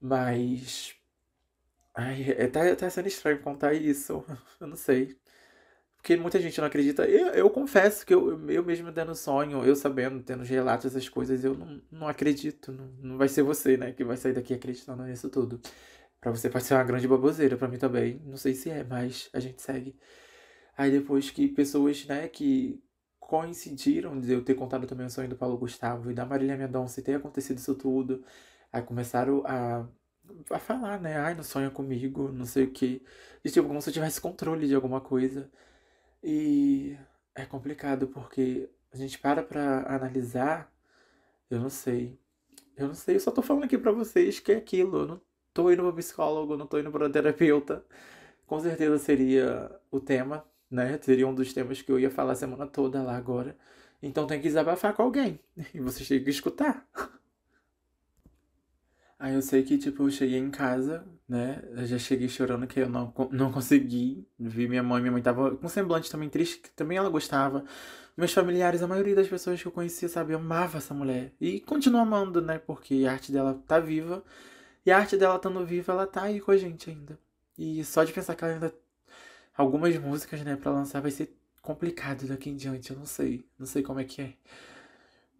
[SPEAKER 1] Mas. Ai, é, tá, tá sendo estranho contar isso. Eu não sei. Porque muita gente não acredita. Eu, eu confesso que eu, eu mesmo dando sonho, eu sabendo, tendo relatos, essas coisas, eu não, não acredito. Não, não vai ser você, né, que vai sair daqui acreditando nisso tudo. Pra você pode ser uma grande baboseira, pra mim também. Não sei se é, mas a gente segue. Aí depois que pessoas, né, que coincidiram de eu ter contado também o sonho do Paulo Gustavo e da Marília Mendonça e ter acontecido isso tudo. Aí começaram a, a falar, né? Ai, não sonha comigo, não sei o quê. E tipo, como se eu tivesse controle de alguma coisa. E é complicado porque a gente para pra analisar. Eu não sei. Eu não sei, eu só tô falando aqui pra vocês que é aquilo. Eu não, tô indo pro psicólogo, não tô indo pro terapeuta. Com certeza seria o tema, né? Seria um dos temas que eu ia falar a semana toda lá agora. Então tem que desabafar com alguém. E vocês têm que escutar. Aí eu sei que, tipo, eu cheguei em casa, né? Eu já cheguei chorando que eu não, não consegui. Vi minha mãe, minha mãe tava com semblante também triste, que também ela gostava. Meus familiares, a maioria das pessoas que eu conhecia, sabe, amava essa mulher. E continua amando, né? Porque a arte dela tá viva. E a arte dela estando viva, ela tá aí com a gente ainda. E só de pensar que ela ainda. Algumas músicas, né, pra lançar vai ser complicado daqui em diante. Eu não sei. Não sei como é que é.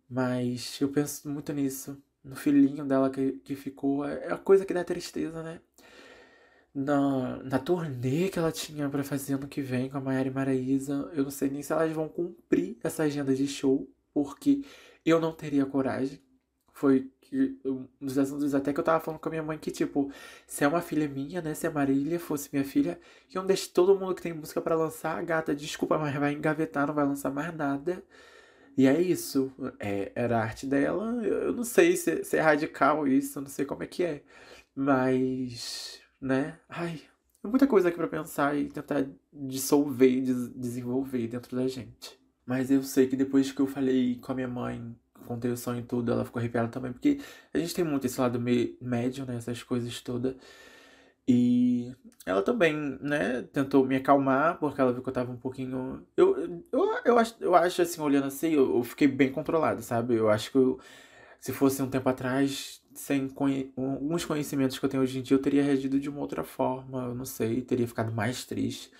[SPEAKER 1] Mas eu penso muito nisso no filhinho dela que, que ficou. É, é a coisa que dá tristeza, né? Na, na turnê que ela tinha para fazer ano que vem com a Maiara e Maraísa, eu não sei nem se elas vão cumprir essa agenda de show, porque eu não teria coragem. Foi que, um dos assuntos até que eu tava falando com a minha mãe que, tipo, se é uma filha minha, né? Se a Marília fosse minha filha, que eu não deixe todo mundo que tem música para lançar, gata, desculpa, mas vai engavetar, não vai lançar mais nada. E é isso. É, era a arte dela. Eu não sei se, se, é radical isso, não sei como é que é. Mas, né? Ai, é muita coisa aqui pra pensar e tentar dissolver e des desenvolver dentro da gente. Mas eu sei que depois que eu falei com a minha mãe, contei o sonho e tudo, ela ficou arrepiada também, porque a gente tem muito esse lado médio, né? Essas coisas todas. E ela também, né, tentou me acalmar, porque ela viu que eu tava um pouquinho. Eu, eu, eu, acho, eu acho assim, olhando assim, eu, eu fiquei bem controlado, sabe? Eu acho que eu, se fosse um tempo atrás, sem conhe... alguns conhecimentos que eu tenho hoje em dia, eu teria reagido de uma outra forma, eu não sei, teria ficado mais triste.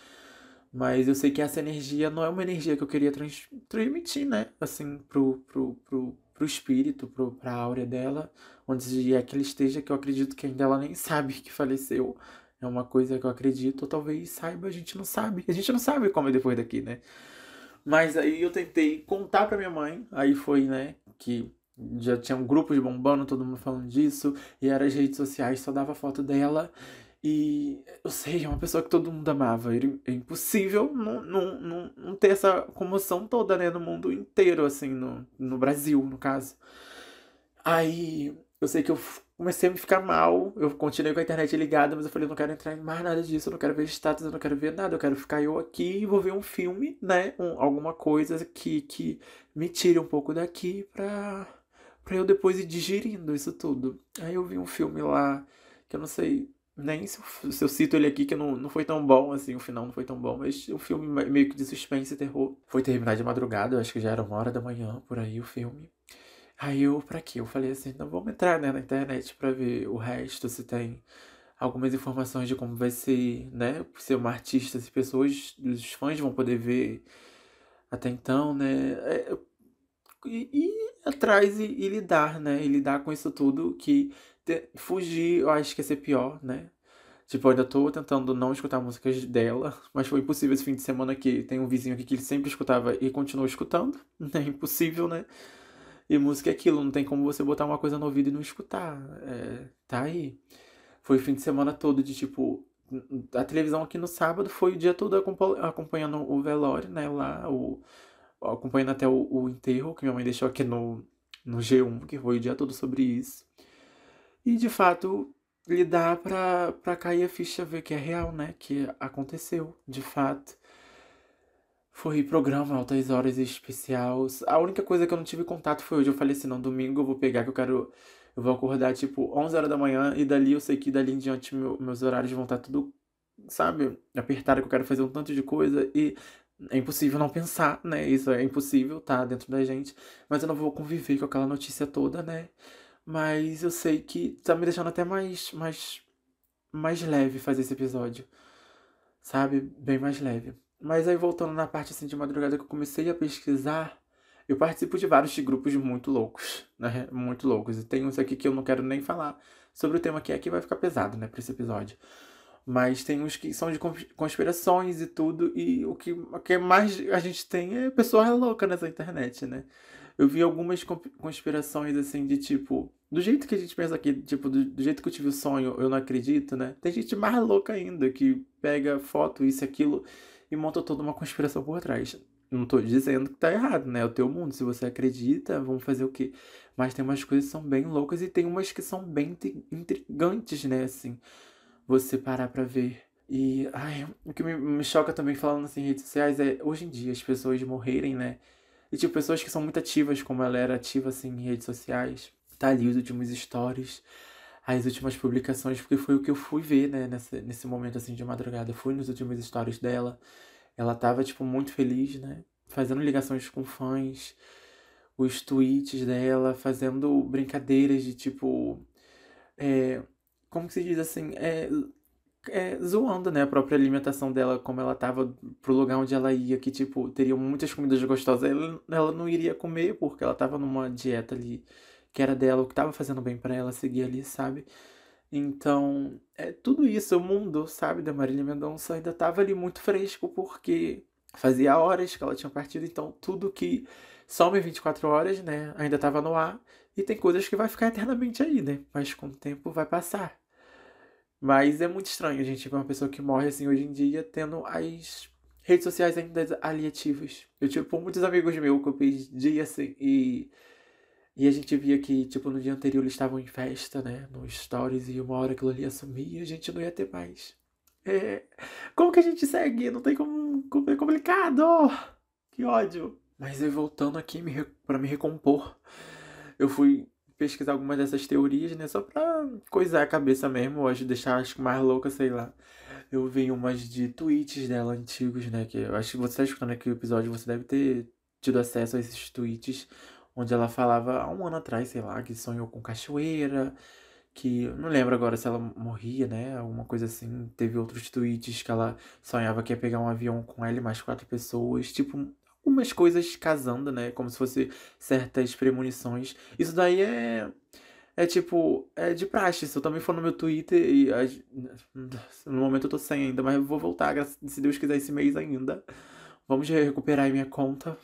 [SPEAKER 1] Mas eu sei que essa energia não é uma energia que eu queria trans... transmitir, né? Assim, pro, pro, pro, pro espírito, pro, pra áurea dela, onde é que ela esteja, que eu acredito que ainda ela nem sabe que faleceu. É uma coisa que eu acredito, ou talvez saiba, a gente não sabe. A gente não sabe como é depois daqui, né? Mas aí eu tentei contar pra minha mãe, aí foi, né, que já tinha um grupo de bombando, todo mundo falando disso, e era as redes sociais, só dava foto dela. E eu sei, é uma pessoa que todo mundo amava. É impossível não, não, não, não ter essa comoção toda, né? No mundo inteiro, assim, no, no Brasil, no caso. Aí eu sei que eu comecei a me ficar mal. Eu continuei com a internet ligada, mas eu falei, não quero entrar em mais nada disso, eu não quero ver status, eu não quero ver nada. Eu quero ficar eu aqui e vou ver um filme, né? Um, alguma coisa que, que me tire um pouco daqui pra, pra eu depois ir digerindo isso tudo. Aí eu vi um filme lá, que eu não sei nem se eu, se eu, cito ele aqui, que não, não foi tão bom, assim, o final não foi tão bom, mas o filme meio que de suspense e terror. Foi terminar de madrugada, acho que já era uma hora da manhã, por aí, o filme. Aí eu, pra quê? Eu falei assim, não vamos entrar né, na internet pra ver o resto, se tem algumas informações de como vai ser, né? Ser uma artista, se pessoas, os fãs vão poder ver até então, né? É, e, e atrás e, e lidar, né? E lidar com isso tudo que fugir, eu acho que ia ser pior, né? Tipo, eu ainda tô tentando não escutar músicas dela, mas foi impossível esse fim de semana que tem um vizinho aqui que ele sempre escutava e continua escutando. É impossível, né? E música é aquilo, não tem como você botar uma coisa no ouvido e não escutar. É, tá aí. Foi o fim de semana todo de tipo. A televisão aqui no sábado foi o dia todo acompanhando o velório, né? Lá, o, acompanhando até o, o enterro que minha mãe deixou aqui no, no G1, que foi o dia todo sobre isso. E de fato, lidar pra, pra cair a ficha, ver que é real, né? Que aconteceu, de fato. Foi programa Altas Horas Especial. A única coisa que eu não tive contato foi hoje. Eu falei assim, não, domingo eu vou pegar que eu quero... Eu vou acordar, tipo, 11 horas da manhã e dali eu sei que dali em diante meu, meus horários vão estar tudo, sabe, apertado, que eu quero fazer um tanto de coisa e é impossível não pensar, né? Isso é impossível, tá dentro da gente. Mas eu não vou conviver com aquela notícia toda, né? Mas eu sei que tá me deixando até mais, mais, mais leve fazer esse episódio. Sabe? Bem mais leve. Mas aí voltando na parte assim de madrugada que eu comecei a pesquisar, eu participo de vários grupos muito loucos, né? Muito loucos. E tem uns aqui que eu não quero nem falar sobre o tema que é que vai ficar pesado, né, para esse episódio. Mas tem uns que são de conspirações e tudo, e o que, o que mais a gente tem é pessoa louca nessa internet, né? Eu vi algumas conspirações assim de tipo. Do jeito que a gente pensa aqui, tipo, do, do, jeito que eu tive o sonho, eu não acredito, né? Tem gente mais louca ainda que pega foto, isso aquilo e monta toda uma conspiração por trás. não tô dizendo que tá errado, né? É o teu mundo. Se você acredita, vamos fazer o quê? Mas tem umas coisas que são bem loucas e tem umas que são bem intrigantes, né? Assim, você parar pra ver. E, ai, o que me, me choca também falando assim em redes sociais é, hoje em dia, as pessoas morrerem, né? E, tipo, pessoas que são muito ativas, como ela era ativa, assim, em redes sociais. Tá ali os últimos stories, as últimas publicações, porque foi o que eu fui ver, né? Nesse, nesse momento, assim, de madrugada. Eu fui nos últimos stories dela. Ela tava, tipo, muito feliz, né? Fazendo ligações com fãs. Os tweets dela, fazendo brincadeiras de, tipo... É, como que se diz, assim? É, é, zoando, né, a própria alimentação dela, como ela tava pro lugar onde ela ia, que, tipo, teria muitas comidas gostosas, ela, ela não iria comer, porque ela tava numa dieta ali que era dela, o que tava fazendo bem para ela seguir ali, sabe? Então, é tudo isso, o mundo, sabe, da Marília Mendonça ainda tava ali muito fresco, porque fazia horas que ela tinha partido, então tudo que some 24 horas, né, ainda tava no ar, e tem coisas que vai ficar eternamente aí, né, mas com o tempo vai passar. Mas é muito estranho a gente ver uma pessoa que morre assim hoje em dia tendo as redes sociais ainda ali ativas. Eu, tipo, muitos amigos meus que eu pedi assim e. E a gente via que, tipo, no dia anterior eles estavam em festa, né? No stories, e uma hora aquilo ali ia sumir e a gente não ia ter mais. É... Como que a gente segue? Não tem como. como é complicado! Que ódio! Mas aí voltando aqui me, para me recompor, eu fui pesquisar algumas dessas teorias, né? Só pra coisar a cabeça mesmo, hoje deixar acho mais louca, sei lá. Eu vi umas de tweets dela antigos, né? Que eu acho que você tá escutando aqui o episódio, você deve ter tido acesso a esses tweets, onde ela falava há um ano atrás, sei lá, que sonhou com cachoeira, que não lembro agora se ela morria, né? Alguma coisa assim. Teve outros tweets que ela sonhava que ia pegar um avião com ela e mais quatro pessoas. Tipo, umas coisas casando, né? Como se fosse certas premonições. Isso daí é. É tipo, é de praxe. Se eu também for no meu Twitter e. No momento eu tô sem ainda, mas eu vou voltar, se Deus quiser, esse mês ainda. Vamos recuperar minha conta.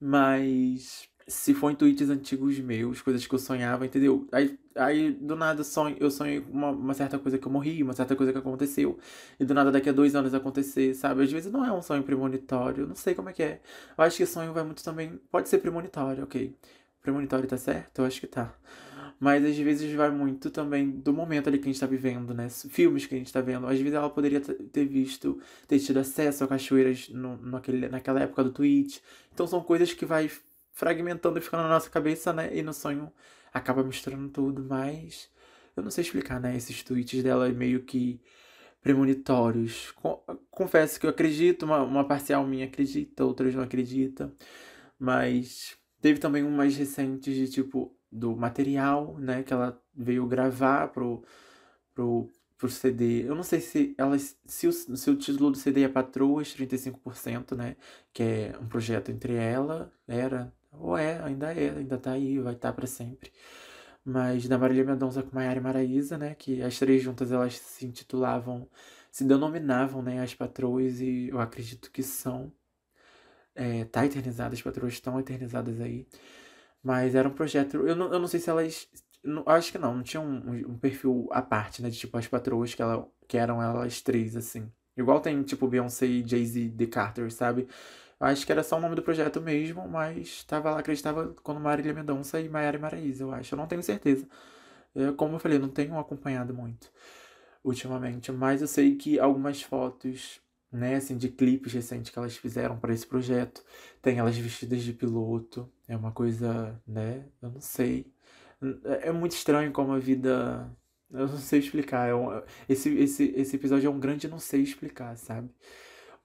[SPEAKER 1] Mas se for em tweets antigos meus, coisas que eu sonhava, entendeu? Aí, aí do nada sonho, eu sonho uma, uma certa coisa que eu morri, uma certa coisa que aconteceu, e do nada daqui a dois anos acontecer, sabe? Às vezes não é um sonho premonitório, não sei como é que é. Eu acho que sonho vai muito também. Pode ser premonitório, ok. Premonitório tá certo? Eu acho que tá. Mas às vezes vai muito também do momento ali que a gente tá vivendo, né? Filmes que a gente tá vendo. Às vezes ela poderia ter visto, ter tido acesso a cachoeiras no, naquele, naquela época do tweet. Então são coisas que vai fragmentando e ficando na nossa cabeça, né? E no sonho acaba misturando tudo, mas eu não sei explicar, né? Esses tweets dela meio que premonitórios. Confesso que eu acredito, uma, uma parcial minha acredita, outras não acredita. Mas teve também umas recentes de tipo do material, né, que ela veio gravar pro, pro, pro CD. Eu não sei se ela se o, se o título do CD é Patroas 35%, né, que é um projeto entre ela, era ou é, ainda é, ainda tá aí, vai estar tá para sempre. Mas da Marília Mendonça com Maiara e Maraísa, né? Que as três juntas elas se intitulavam, se denominavam, né? As patroas, e eu acredito que são. É, tá eternizadas, as patroas estão eternizadas aí. Mas era um projeto. Eu não, eu não sei se elas. Não, acho que não, não tinha um, um, perfil à parte, né? De tipo as patroas que, ela, que eram elas três, assim. Igual tem, tipo, Beyoncé e Jay-Z The Carter, sabe? Acho que era só o nome do projeto mesmo, mas tava lá, acreditava quando Marília Mendonça e Maiara Maraíza, eu acho. Eu não tenho certeza. Eu, como eu falei, não tenho acompanhado muito ultimamente, mas eu sei que algumas fotos, né, assim, de clipes recentes que elas fizeram para esse projeto, tem elas vestidas de piloto. É uma coisa, né, eu não sei. É muito estranho como a vida eu não sei explicar. É um, esse, esse, esse episódio é um grande não sei explicar, sabe?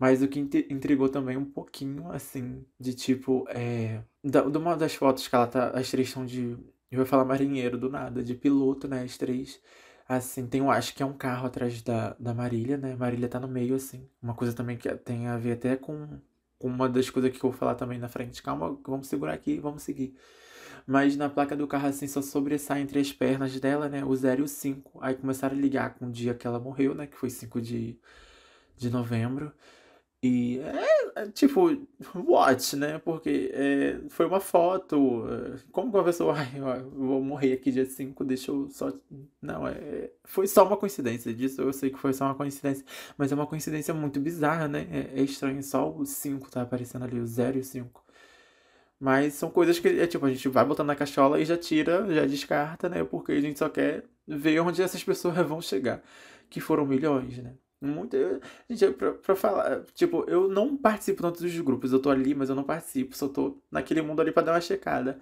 [SPEAKER 1] Mas o que intrigou também um pouquinho, assim, de tipo, é. Da, de uma das fotos que ela tá. As três são de. Eu vou falar marinheiro do nada, de piloto, né? As três. Assim, tem, eu acho que é um carro atrás da, da Marília, né? Marília tá no meio, assim. Uma coisa também que tem a ver até com, com uma das coisas que eu vou falar também na frente. Calma, vamos segurar aqui vamos seguir. Mas na placa do carro, assim, só sobressai entre as pernas dela, né? O 0 e o 5. Aí começaram a ligar com o dia que ela morreu, né? Que foi 5 de, de novembro. E é, é, tipo, what, né? Porque é, foi uma foto. É, como que uma pessoa, ai, eu vou morrer aqui dia 5, deixa eu só. Não, é, foi só uma coincidência disso. Eu sei que foi só uma coincidência, mas é uma coincidência muito bizarra, né? É, é estranho, só o 5 tá aparecendo ali, o 0 e o 5. Mas são coisas que, é tipo, a gente vai botando na cachola e já tira, já descarta, né? Porque a gente só quer ver onde essas pessoas vão chegar. Que foram milhões, né? Muito. Gente, pra, pra falar. Tipo, eu não participo tanto dos grupos. Eu tô ali, mas eu não participo. Só tô naquele mundo ali pra dar uma checada.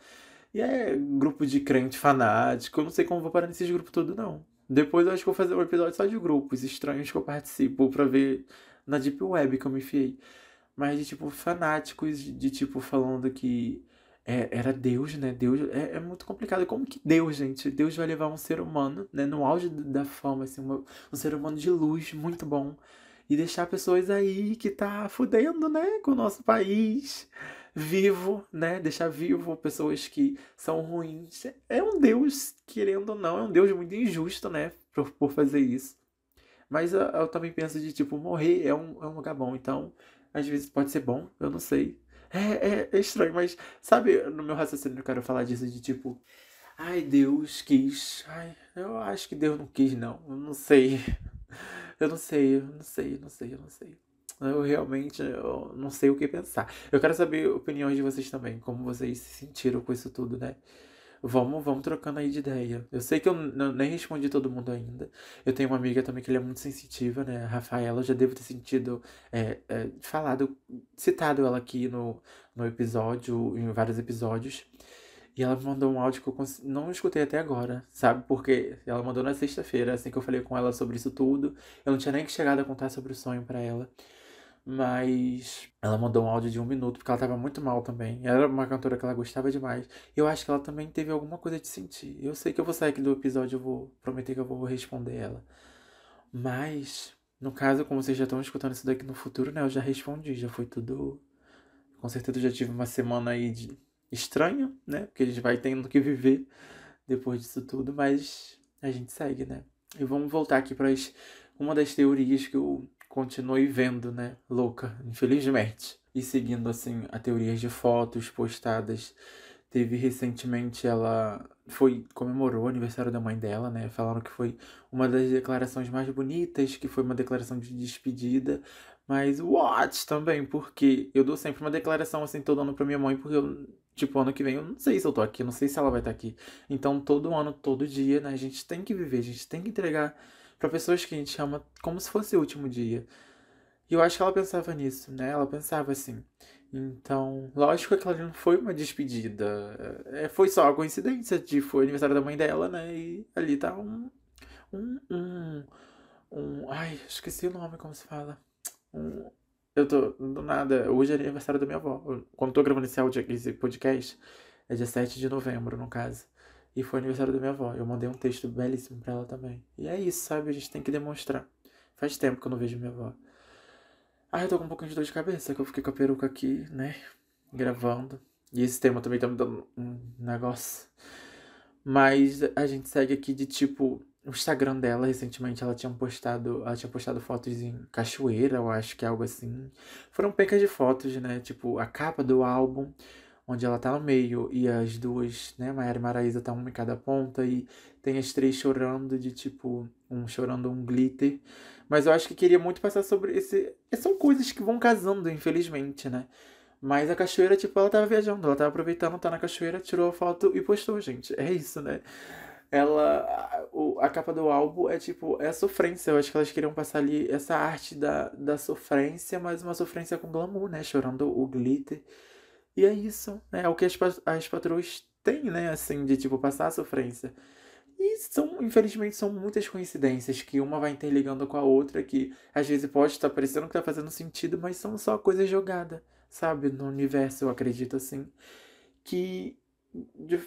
[SPEAKER 1] E é grupo de crente fanático. Eu não sei como vou parar nesses grupos todos, não. Depois eu acho que vou fazer um episódio só de grupos estranhos que eu participo pra ver na Deep Web que eu me enfiei. Mas de tipo, fanáticos, de tipo, falando que é, era Deus, né? Deus é, é, muito complicado. Como que Deus, gente? Deus vai levar um ser humano, né? No auge da fama, assim, uma, um ser humano de luz, muito bom. E deixar pessoas aí que tá fudendo, né? Com o nosso país vivo, né? Deixar vivo pessoas que são ruins. É um Deus, querendo ou não, é um Deus muito injusto, né? Por, por fazer isso. Mas eu, eu também penso de, tipo, morrer é um, é um lugar bom. Então, às vezes pode ser bom, eu não sei. É, é, é estranho, mas sabe, no meu raciocínio eu quero falar disso de tipo. Ai, Deus quis. Ai, eu acho que Deus não quis, não. Eu não sei. Eu não sei, eu não sei, eu não sei, eu não sei. Eu realmente eu não sei o que pensar. Eu quero saber opiniões de vocês também, como vocês se sentiram com isso tudo, né? Vamos, vamos trocando aí de ideia. Eu sei que eu nem respondi todo mundo ainda. Eu tenho uma amiga também que é muito sensitiva, né? A Rafaela, eu já devo ter sentido, é, é, falado, citado ela aqui no, no episódio, em vários episódios. E ela me mandou um áudio que eu não escutei até agora, sabe? Porque ela mandou na sexta-feira, assim que eu falei com ela sobre isso tudo. Eu não tinha nem chegado a contar sobre o sonho para ela. Mas ela mandou um áudio de um minuto, porque ela tava muito mal também. Era uma cantora que ela gostava demais. Eu acho que ela também teve alguma coisa de sentir. Eu sei que eu vou sair aqui do episódio, eu vou prometer que eu vou responder ela. Mas, no caso, como vocês já estão escutando isso daqui no futuro, né? Eu já respondi, já foi tudo. Com certeza já tive uma semana aí de estranha, né? Porque a gente vai tendo que viver depois disso tudo, mas a gente segue, né? E vamos voltar aqui para uma das teorias que eu continue vendo, né? Louca, infelizmente. E seguindo, assim, a teorias de fotos postadas. Teve recentemente, ela foi comemorou o aniversário da mãe dela, né? Falaram que foi uma das declarações mais bonitas, que foi uma declaração de despedida. Mas what também, porque eu dou sempre uma declaração assim todo ano pra minha mãe, porque eu, tipo, ano que vem eu não sei se eu tô aqui, não sei se ela vai estar aqui. Então todo ano, todo dia, né? A gente tem que viver, a gente tem que entregar para pessoas que a gente ama como se fosse o último dia. E eu acho que ela pensava nisso, né? Ela pensava assim. Então, lógico que ela não foi uma despedida. É, foi só a coincidência de foi aniversário da mãe dela, né? E ali tá um. Um. Um. um ai, esqueci o nome, como se fala. Um, eu tô. Do nada. Hoje é aniversário da minha avó. Quando tô gravando esse, áudio, esse podcast, é dia 7 de novembro, no caso. E foi aniversário da minha avó. Eu mandei um texto belíssimo pra ela também. E é isso, sabe? A gente tem que demonstrar. Faz tempo que eu não vejo minha avó. Ah, eu tô com um pouquinho de dor de cabeça, que eu fiquei com a peruca aqui, né? Gravando. E esse tema também tá me dando um negócio. Mas a gente segue aqui de tipo. O Instagram dela, recentemente, ela tinha postado. Ela tinha postado fotos em cachoeira, eu acho que é algo assim. Foram pecas de fotos, né? Tipo, a capa do álbum onde ela tá no meio e as duas, né, Mayara e Maraísa tá uma em cada ponta e tem as três chorando de tipo, um chorando um glitter. Mas eu acho que queria muito passar sobre esse. São coisas que vão casando, infelizmente, né? Mas a cachoeira, tipo, ela tava viajando, ela tava aproveitando, tá na cachoeira, tirou a foto e postou, gente. É isso, né? Ela. A, a capa do álbum é tipo, é a sofrência. Eu acho que elas queriam passar ali essa arte da, da sofrência, mas uma sofrência com glamour, né? Chorando o glitter. E é isso, né? É o que as, as patroas têm, né? Assim, de tipo, passar a sofrência. E são, infelizmente, são muitas coincidências que uma vai interligando com a outra, que às vezes pode estar parecendo que tá fazendo sentido, mas são só coisas jogadas, sabe? No universo, eu acredito assim. Que. De,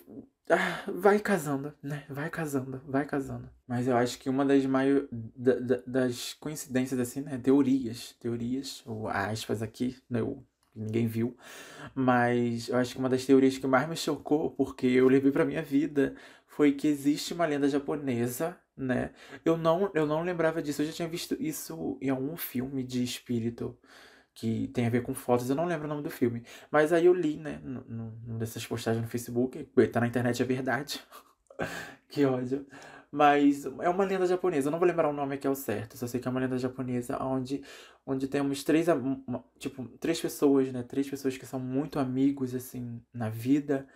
[SPEAKER 1] ah, vai casando, né? Vai casando, vai casando. Mas eu acho que uma das maiores. Da, da, das coincidências, assim, né? Teorias. Teorias, ou aspas aqui, né? Ninguém viu. Mas eu acho que uma das teorias que mais me chocou, porque eu levei pra minha vida, foi que existe uma lenda japonesa, né? Eu não, eu não lembrava disso, eu já tinha visto isso em algum filme de espírito. que tem a ver com fotos, eu não lembro o nome do filme. Mas aí eu li, né, numa dessas postagens no Facebook, tá na internet, é verdade. que ódio. Mas é uma lenda japonesa, eu não vou lembrar o nome que é o certo, só sei que é uma lenda japonesa onde, onde temos três, tipo, três pessoas, né? Três pessoas que são muito amigos, assim, na vida.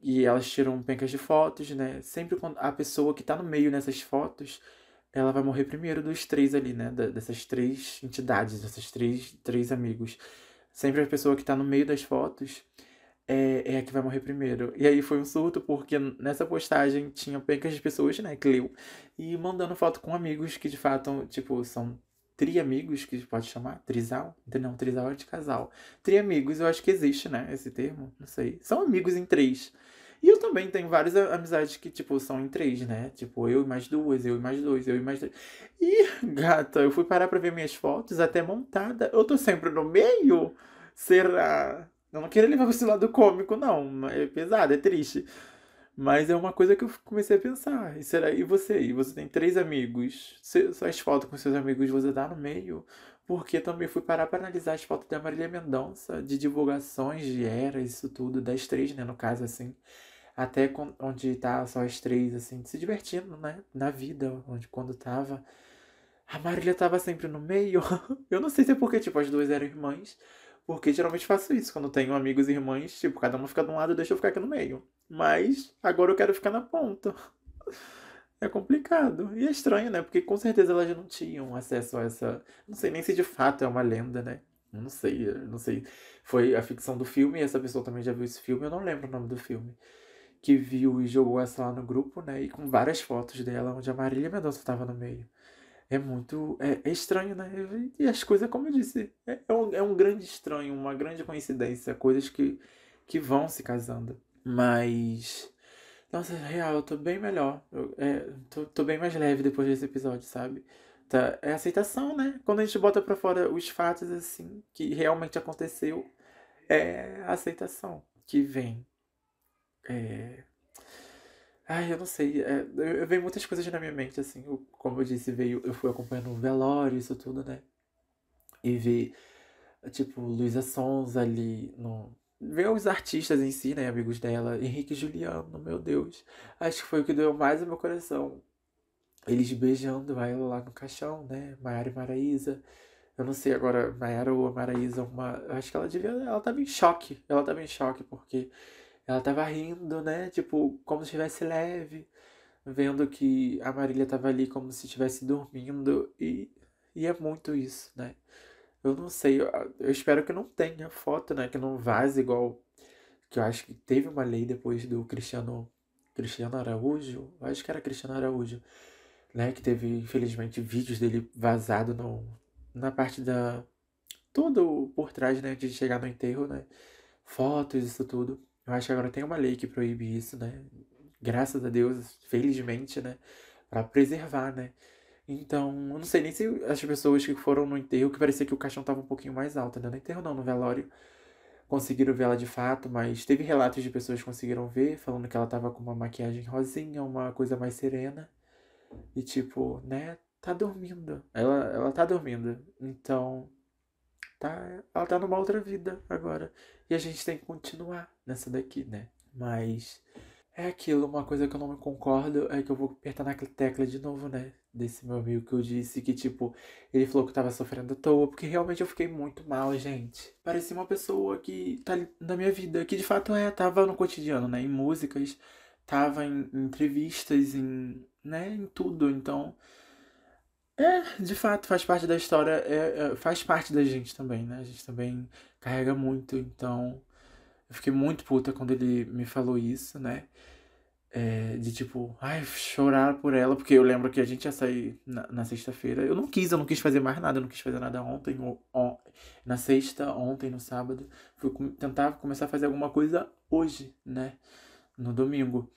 [SPEAKER 1] E elas tiram pencas de fotos, né? Sempre quando a pessoa que tá no meio nessas fotos, ela vai morrer primeiro dos três ali, né? dessas três entidades, dessas três, três amigos. Sempre a pessoa que tá no meio das fotos é, é a que vai morrer primeiro. E aí foi um surto, porque nessa postagem tinha pencas de pessoas, né, que leu, e mandando foto com amigos que de fato, tipo, são triamigos, que pode chamar, trisal, não, trisal é de casal. Triamigos, eu acho que existe, né, esse termo, não sei. São amigos em três. E eu também tenho várias amizades que, tipo, são em três, né? Tipo, eu e mais duas, eu e mais dois, eu e mais três. E, gata, eu fui parar pra ver minhas fotos até montada. Eu tô sempre no meio? Será? Eu não queria levar pra esse lado cômico, não. É pesado, é triste. Mas é uma coisa que eu comecei a pensar. E será? E você? E você tem três amigos. Suas fotos com seus amigos você dá no meio. Porque também fui parar para analisar as fotos da Marília Mendonça, de divulgações de era, isso tudo, das três, né? No caso, assim. Até onde tá só as três, assim, se divertindo, né? Na vida, onde quando tava. A Marília tava sempre no meio. eu não sei se é porque, tipo, as duas eram irmãs. Porque geralmente faço isso. Quando tenho amigos e irmãs, tipo, cada um fica de um lado e deixa eu ficar aqui no meio. Mas agora eu quero ficar na ponta. É complicado. E é estranho, né? Porque com certeza elas não tinham acesso a essa. Não sei nem se de fato é uma lenda, né? Não sei, não sei. Foi a ficção do filme, essa pessoa também já viu esse filme, eu não lembro o nome do filme. Que viu e jogou essa lá no grupo, né? E com várias fotos dela, onde a Marília Mendonça estava no meio é muito. É, é, estranho, né? E as coisas, como eu disse, é, é, um, é um grande estranho, uma grande coincidência, coisas que, que vão se casando. Mas. Nossa, real, eu tô bem melhor. Eu, é, tô, tô bem mais leve depois desse episódio, sabe? Tá, é aceitação, né? Quando a gente bota pra fora os fatos, assim, que realmente aconteceu, é aceitação que vem. É, Ai, eu não sei. É, eu, veio muitas coisas na minha mente, assim. Eu, como eu disse, veio, eu fui acompanhando o velório, isso tudo, né? E vi, tipo, Luísa Sons ali no. Ver os artistas em si, né? Amigos dela. Henrique e Juliano, meu Deus. Acho que foi o que doeu mais no meu coração. Eles beijando ela lá no caixão, né? Maiara e Maraísa. Eu não sei agora, Maiara ou Maraísa, uma. Eu acho que ela devia. Ela tava em choque. Ela tava em choque, porque ela tava rindo, né? Tipo, como se estivesse leve, vendo que a Marília tava ali como se estivesse dormindo. E, e é muito isso, né? Eu não sei, eu, eu espero que não tenha foto, né? Que não vaze igual. Que eu acho que teve uma lei depois do Cristiano. Cristiano Araújo? Eu acho que era Cristiano Araújo. Né? Que teve, infelizmente, vídeos dele vazado no, na parte da. Tudo por trás, né? Antes de chegar no enterro, né? Fotos, isso tudo. Eu acho que agora tem uma lei que proíbe isso, né? Graças a Deus, felizmente, né? Pra preservar, né? Então, eu não sei nem se as pessoas que foram no enterro, que parecia que o caixão tava um pouquinho mais alto, né? No enterro não, no velório, conseguiram ver ela de fato, mas teve relatos de pessoas que conseguiram ver, falando que ela tava com uma maquiagem rosinha, uma coisa mais serena. E tipo, né? Tá dormindo. Ela, ela tá dormindo. Então, tá, ela tá numa outra vida agora. E a gente tem que continuar nessa daqui, né? Mas é aquilo, uma coisa que eu não me concordo é que eu vou apertar naquela tecla de novo, né? Desse meu amigo que eu disse que, tipo, ele falou que tava sofrendo à toa, porque realmente eu fiquei muito mal, gente. Parecia uma pessoa que tá na minha vida, que de fato é, tava no cotidiano, né? Em músicas, tava em, em entrevistas, em, né? Em tudo. Então, é, de fato, faz parte da história, é, é, faz parte da gente também, né? A gente também carrega muito, então eu fiquei muito puta quando ele me falou isso, né? É, de tipo, ai, chorar por ela, porque eu lembro que a gente ia sair na, na sexta-feira. Eu não quis, eu não quis fazer mais nada, eu não quis fazer nada ontem, na sexta, ontem, no sábado. Fui tentar começar a fazer alguma coisa hoje, né? No domingo.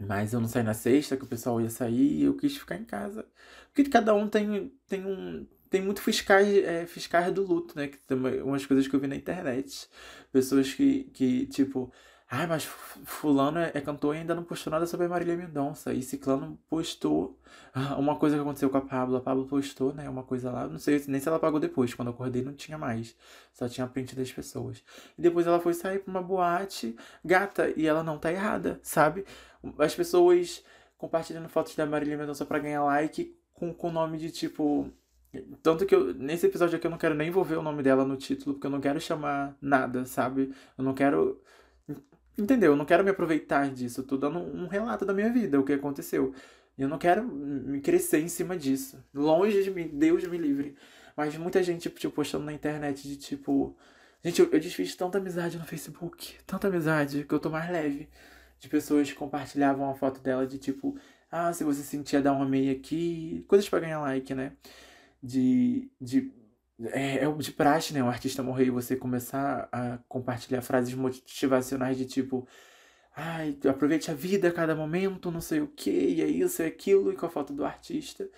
[SPEAKER 1] Mas eu não saí na sexta, que o pessoal ia sair, e eu quis ficar em casa. Porque cada um tem, tem um. Tem muito fiscais, é, fiscais do luto, né? Que tem umas coisas que eu vi na internet. Pessoas que, que tipo, Ai, mas fulano é, cantor e ainda não postou nada sobre a Marília Mendonça. E Ciclano postou ah, uma coisa que aconteceu com a Pablo. A Pablo postou, né, uma coisa lá. Não sei nem se ela pagou depois. Quando eu acordei não tinha mais. Só tinha print das pessoas. E depois ela foi sair pra uma boate gata. E ela não tá errada, sabe? As pessoas compartilhando fotos da Marília Mendonça pra ganhar like com o nome de tipo tanto que eu, nesse episódio aqui eu não quero nem envolver o nome dela no título, porque eu não quero chamar nada, sabe? Eu não quero Entendeu? Eu não quero me aproveitar disso. Eu tô dando um relato da minha vida, o que aconteceu. Eu não quero me crescer em cima disso. Longe de mim, Deus me livre. Mas muita gente, tipo, postando na internet de tipo. Gente, eu, eu desfiz tanta amizade no Facebook. Tanta amizade que eu tô mais leve. De pessoas que compartilhavam a foto dela de tipo. Ah, se você sentia dar uma meia aqui. Coisas para ganhar like, né? De, de é, é de praxe, né? O artista morrer e você começar a compartilhar frases motivacionais de tipo. Ai, aproveite a vida a cada momento, não sei o que, e é isso, é aquilo, e com a foto do artista.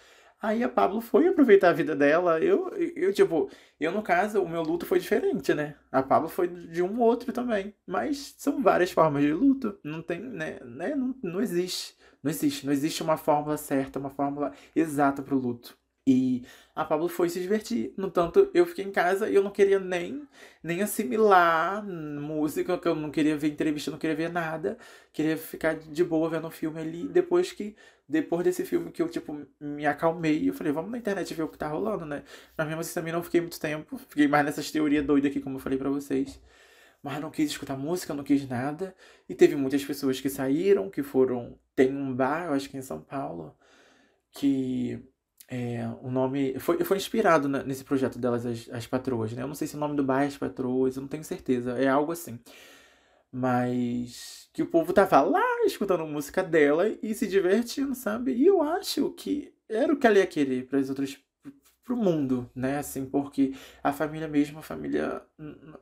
[SPEAKER 1] Aí a Pablo foi aproveitar a vida dela. Eu, eu, tipo, eu no caso, o meu luto foi diferente, né? A Pablo foi de um outro também. Mas são várias formas de luto. Não tem, né? né? Não, não existe. Não existe. Não existe uma fórmula certa, uma fórmula exata pro luto. E a Pablo foi se divertir. No tanto, eu fiquei em casa e eu não queria nem, nem assimilar música, que eu não queria ver entrevista, não queria ver nada. Queria ficar de boa vendo o filme ali. Depois que, depois desse filme que eu, tipo, me acalmei, eu falei, vamos na internet ver o que tá rolando, né? Mas mesmo assim também não fiquei muito tempo. Fiquei mais nessas teorias doidas aqui, como eu falei para vocês. Mas não quis escutar música, não quis nada. E teve muitas pessoas que saíram, que foram. Tem um bar, eu acho que em São Paulo, que é, o nome. Foi, foi inspirado nesse projeto delas, as, as patroas, né? Eu não sei se o nome do bairro é as patroas, eu não tenho certeza. É algo assim. Mas que o povo tava lá escutando música dela e se divertindo, sabe? E eu acho que era o que ela ia querer para as outras pro mundo, né? Assim, porque a família mesmo, a família,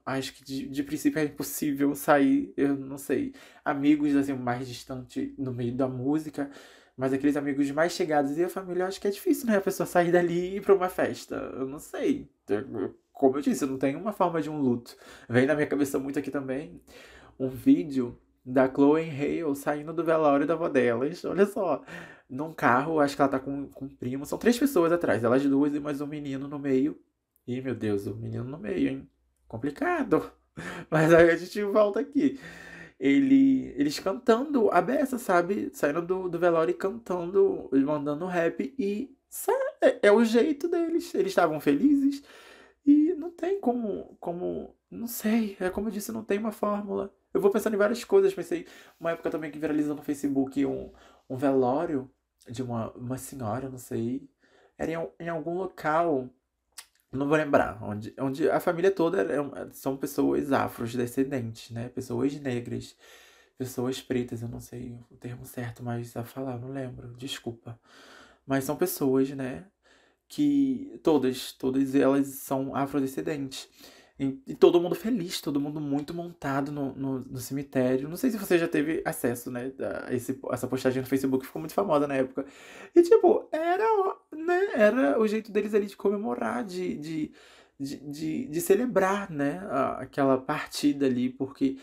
[SPEAKER 1] acho que de, de princípio é impossível sair, eu não sei, amigos assim mais distante no meio da música mas aqueles amigos mais chegados e a família, eu acho que é difícil, né? A pessoa sair dali e ir pra uma festa. Eu não sei. Como eu disse, eu não tenho uma forma de um luto. Vem na minha cabeça muito aqui também um vídeo da Chloe Hale saindo do velório da avó delas. Olha só. Num carro, acho que ela tá com, com um primo. São três pessoas atrás, elas duas e mais um menino no meio. Ih, meu Deus, o menino no meio, hein? Complicado. Mas aí a gente volta aqui ele, eles cantando a beça, sabe? Saindo do, do velório e cantando, mandando rap. E é, é o jeito deles. Eles estavam felizes. E não tem como, como. Não sei. É como eu disse, não tem uma fórmula. Eu vou pensando em várias coisas. Pensei, uma época também que viralizou no Facebook um, um velório de uma, uma senhora, não sei. Era em, em algum local não vou lembrar, onde, onde a família toda é, são pessoas afrodescendentes, né? Pessoas negras, pessoas pretas, eu não sei o termo certo, mas a falar, não lembro, desculpa. Mas são pessoas, né? Que todas, todas elas são afrodescendentes. E, todo mundo feliz, todo mundo muito montado no, no, no, cemitério. Não sei se você já teve acesso, né? A esse, essa postagem no Facebook ficou muito famosa na época. E, tipo, era, né? Era o jeito deles ali de comemorar, de, de, de, de, de celebrar, né? Aquela partida ali, porque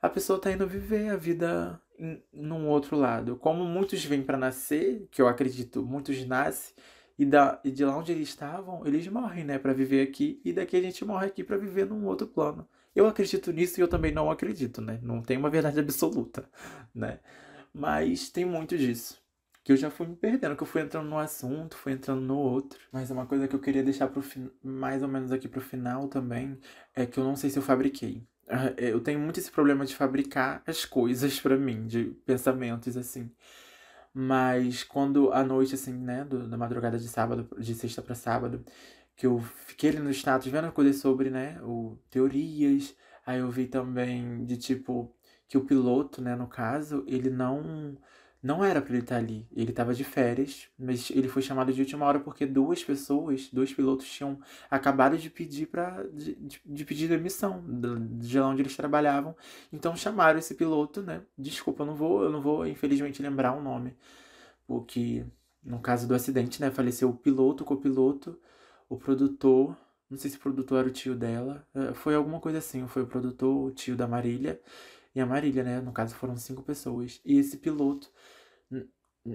[SPEAKER 1] a pessoa tá indo viver a vida em, num outro lado. Como muitos vêm para nascer, que eu acredito, muitos nascem e, da, e de lá onde eles estavam, eles morrem, né, para viver aqui, e daqui a gente morre aqui para viver num outro plano. Eu acredito nisso e eu também não acredito, né? Não tem uma verdade absoluta, né? Mas tem muito disso. Que eu já fui me perdendo, que eu fui entrando no assunto, fui entrando no outro. Mas uma coisa que eu queria deixar pro fin... mais ou menos aqui pro final também é que eu não sei se eu fabriquei. Ah, eu tenho muito esse problema de fabricar as coisas para mim, de pensamentos assim. Mas quando à noite, assim, né, do, da madrugada de sábado, de sexta para sábado, que eu fiquei ali no status vendo coisas sobre, né, o, teorias, aí eu vi também de tipo que o piloto, né, no caso, ele não não era para ele estar ali. Ele estava de férias, mas ele foi chamado de última hora porque duas pessoas, dois pilotos tinham acabado de pedir para de, de, de, pedir demissão de lá onde eles trabalhavam. Então chamaram esse piloto, né? Desculpa, eu não vou, eu não vou infelizmente lembrar o nome, porque no caso do acidente, né, faleceu o piloto, o copiloto, o produtor, não sei se o produtor era o tio dela, é, foi alguma coisa assim, foi o produtor, o tio da Marília e a Marília, né? No caso foram cinco pessoas. E esse piloto,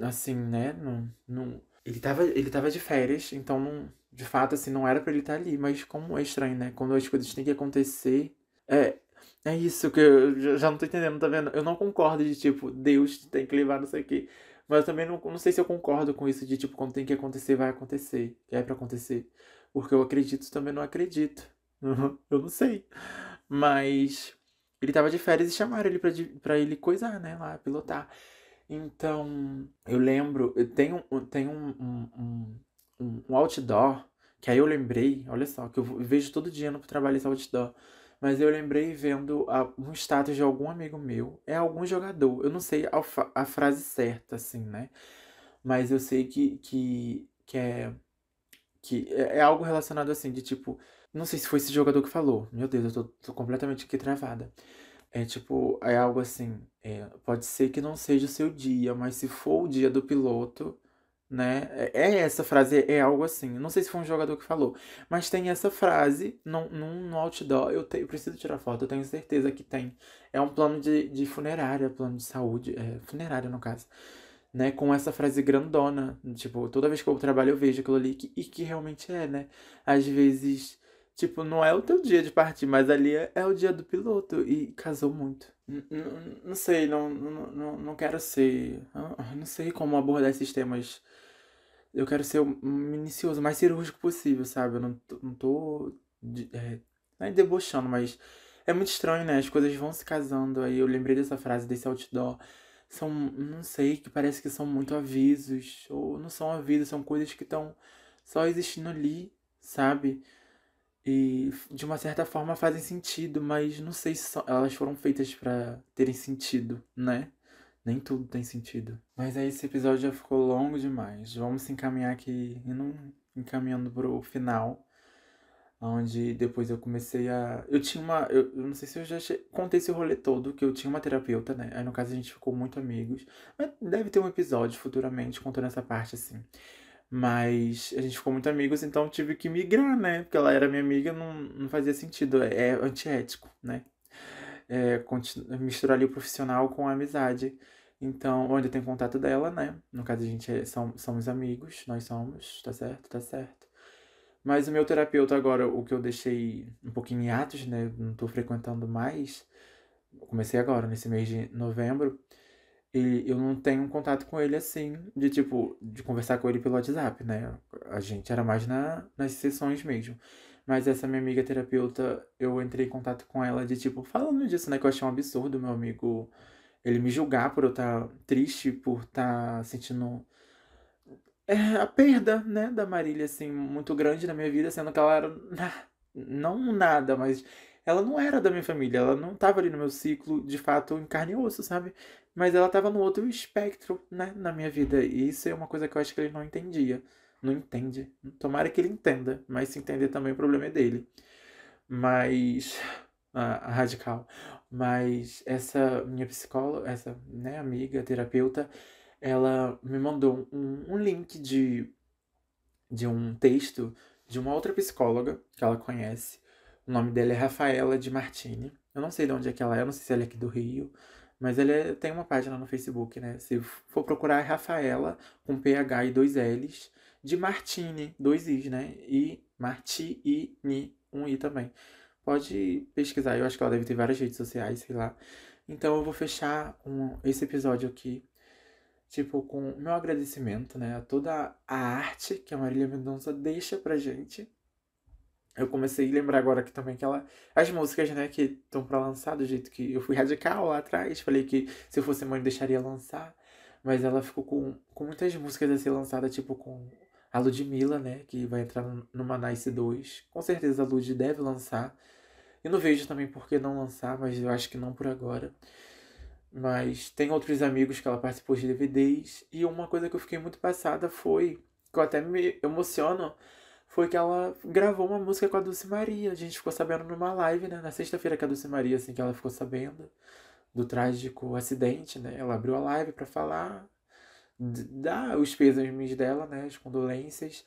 [SPEAKER 1] assim, né? Não, não, ele, tava, ele tava de férias, então não, de fato, assim, não era para ele estar ali. Mas como é estranho, né? Quando as coisas têm que acontecer. É, é isso que eu já não tô entendendo, tá vendo? Eu não concordo de tipo, Deus tem que levar não sei o quê. Mas eu também não, não sei se eu concordo com isso de tipo, quando tem que acontecer, vai acontecer. Que é para acontecer. Porque eu acredito também não acredito. eu não sei. Mas ele tava de férias e chamaram ele pra, pra ele coisar, né? Lá, pilotar. Então, eu lembro, tem um, tem um, um, um, um outdoor, que aí eu lembrei, olha só, que eu vejo todo dia no trabalho esse outdoor. Mas eu lembrei vendo a, um status de algum amigo meu. É algum jogador. Eu não sei a, a frase certa, assim, né? Mas eu sei que, que, que é. Que é, é algo relacionado assim, de tipo. Não sei se foi esse jogador que falou. Meu Deus, eu tô, tô completamente aqui travada. É tipo, é algo assim. É, pode ser que não seja o seu dia, mas se for o dia do piloto, né? É, é essa frase, é algo assim. Não sei se foi um jogador que falou, mas tem essa frase no, no outdoor. Eu, te, eu preciso tirar foto, eu tenho certeza que tem. É um plano de, de funerária, plano de saúde, é, funerária no caso. Né, com essa frase grandona, tipo, toda vez que eu trabalho eu vejo aquilo ali, que, e que realmente é, né? Às vezes Tipo, não é o teu dia de partir, mas ali é, é o dia do piloto. E casou muito. Não sei, não, não, não quero ser. Não sei como abordar esses temas. Eu quero ser o minucioso, mais cirúrgico possível, sabe? Eu não. Não tô é, não é debochando, mas é muito estranho, né? As coisas vão se casando. Aí eu lembrei dessa frase, desse outdoor. São, não sei, que parece que são muito avisos. Ou não são avisos, são coisas que estão só existindo ali, sabe? E de uma certa forma fazem sentido, mas não sei se elas foram feitas para terem sentido, né? Nem tudo tem sentido. Mas aí esse episódio já ficou longo demais. Vamos se encaminhar aqui, indo, encaminhando pro final. Onde depois eu comecei a. Eu tinha uma. Eu, eu não sei se eu já contei esse rolê todo, que eu tinha uma terapeuta, né? Aí no caso a gente ficou muito amigos. Mas deve ter um episódio futuramente contando essa parte assim. Mas a gente ficou muito amigos, então tive que migrar, né? Porque ela era minha amiga, não, não fazia sentido. É, é antiético, né? É, misturar ali o profissional com a amizade. Então, onde eu tenho contato dela, né? No caso, a gente é, são, somos amigos, nós somos, tá certo? Tá certo. Mas o meu terapeuta agora, o que eu deixei um pouquinho em atos, né? Não tô frequentando mais. Comecei agora, nesse mês de novembro. E eu não tenho contato com ele assim, de tipo, de conversar com ele pelo WhatsApp, né? A gente era mais na, nas sessões mesmo. Mas essa minha amiga terapeuta, eu entrei em contato com ela de tipo, falando disso, né? Que eu achei um absurdo, meu amigo, ele me julgar por eu estar tá triste, por estar tá sentindo é, a perda, né, da Marília, assim, muito grande na minha vida, sendo que ela era. Não nada, mas ela não era da minha família, ela não estava ali no meu ciclo de fato em carne e osso, sabe? Mas ela estava no outro espectro, né, na minha vida. E isso é uma coisa que eu acho que ele não entendia. Não entende. Tomara que ele entenda, mas se entender também o problema é dele. Mas. A, a radical. Mas essa minha psicóloga, essa né, amiga, terapeuta, ela me mandou um, um link de, de um texto de uma outra psicóloga que ela conhece. O nome dela é Rafaela de Martini. Eu não sei de onde é que ela é, não sei se ela é aqui do Rio, mas ele é, tem uma página no Facebook, né? Se for procurar é Rafaela, com PH e dois L's, de Martini, dois I's, né? E Martini, um I também. Pode pesquisar, eu acho que ela deve ter várias redes sociais, sei lá. Então eu vou fechar um, esse episódio aqui, tipo, com meu agradecimento, né? A toda a arte que a Marília Mendonça deixa pra gente eu comecei a lembrar agora que também que ela. As músicas, né, que estão pra lançar, do jeito que eu fui radical lá atrás, falei que se eu fosse mãe deixaria lançar. Mas ela ficou com, com muitas músicas a ser lançada, tipo com a Ludmilla, né, que vai entrar numa Nice 2. Com certeza a Lud deve lançar. Eu não vejo também por que não lançar, mas eu acho que não por agora. Mas tem outros amigos que ela participou de DVDs. E uma coisa que eu fiquei muito passada foi. Que eu até me emociono foi que ela gravou uma música com a Dulce Maria. A gente ficou sabendo numa live, né? Na sexta-feira que a Dulce Maria, assim, que ela ficou sabendo do trágico acidente, né? Ela abriu a live para falar, dar os pêsames dela, né? As condolências.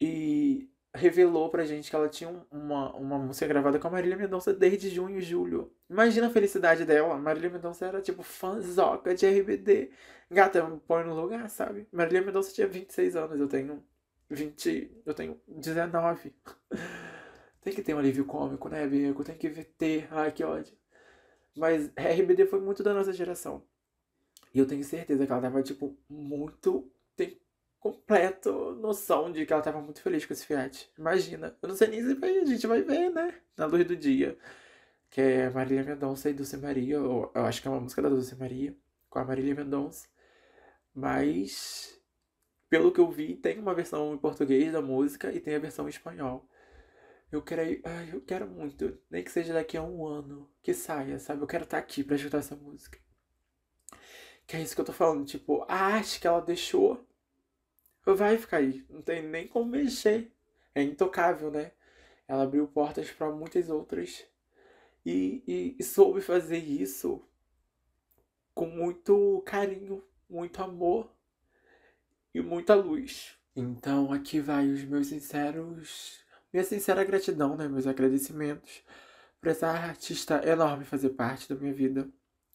[SPEAKER 1] E revelou pra gente que ela tinha uma, uma música gravada com a Marília Mendonça desde junho e julho. Imagina a felicidade dela. Marília Mendonça era tipo fãzoca de RBD. Gata, põe no lugar, sabe? Marília Mendonça tinha 26 anos, eu tenho 20. Eu tenho 19. tem que ter um alívio cômico, né, Bico? Tem que ter. Ai, que ódio. Mas RBD foi muito da nossa geração. E eu tenho certeza que ela tava, tipo, muito. Tem completo noção de que ela tava muito feliz com esse Fiat. Imagina. Eu não sei nem se vai, a gente vai ver, né? Na luz do dia. Que é Marília Mendonça e Dulce Maria. Ou, eu acho que é uma música da Dulce Maria. Com a Marília Mendonça. Mas. Pelo que eu vi, tem uma versão em português da música e tem a versão em espanhol. Eu quero, ai, eu quero muito, nem que seja daqui a um ano, que saia, sabe? Eu quero estar aqui pra escutar essa música. Que é isso que eu tô falando, tipo, a arte que ela deixou vai ficar aí. Não tem nem como mexer. É intocável, né? Ela abriu portas para muitas outras. E, e, e, soube fazer isso com muito carinho, muito amor e muita luz. Então aqui vai os meus sinceros. Minha sincera gratidão, né? Meus agradecimentos por essa artista enorme fazer parte da minha vida.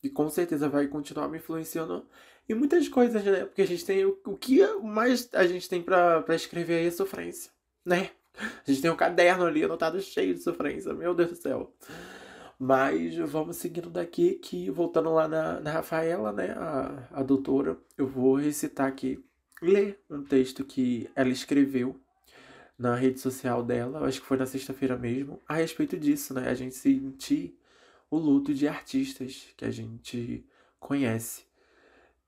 [SPEAKER 1] E com certeza vai continuar me influenciando e muitas coisas, né? Porque a gente tem o, o que mais a gente tem para escrever aí é sofrência, né? A gente tem um caderno ali anotado cheio de sofrência, meu Deus do céu. Mas vamos seguindo daqui, que voltando lá na, na Rafaela, né, a, a doutora, eu vou recitar aqui, ler um texto que ela escreveu na rede social dela, acho que foi na sexta-feira mesmo, a respeito disso, né, a gente sentir o luto de artistas que a gente conhece.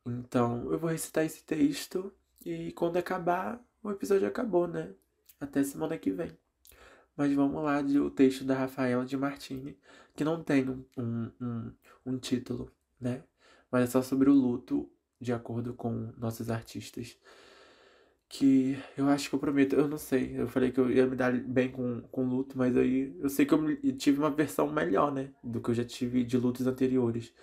[SPEAKER 1] Então, eu vou recitar esse texto e quando acabar, o episódio acabou, né? Até semana que vem. Mas vamos lá de o texto da Rafaela de Martini, que não tem um, um, um, um título, né? Mas é só sobre o luto, de acordo com nossos artistas. Que eu acho que eu prometo, eu não sei, eu falei que eu ia me dar bem com, com luto, mas aí eu sei que eu tive uma versão melhor, né? Do que eu já tive de lutos anteriores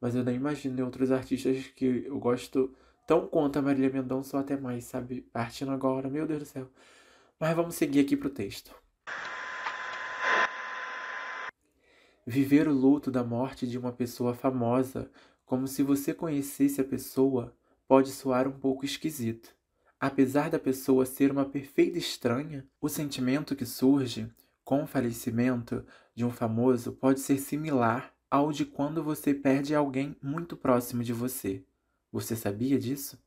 [SPEAKER 1] mas eu nem imagino outros artistas que eu gosto tão quanto a Marília Mendonça ou até mais, sabe? Partindo agora, meu Deus do céu. Mas vamos seguir aqui pro texto. Viver o luto da morte de uma pessoa famosa, como se você conhecesse a pessoa, pode soar um pouco esquisito. Apesar da pessoa ser uma perfeita estranha, o sentimento que surge com o falecimento de um famoso pode ser similar ao de quando você perde alguém muito próximo de você. Você sabia disso?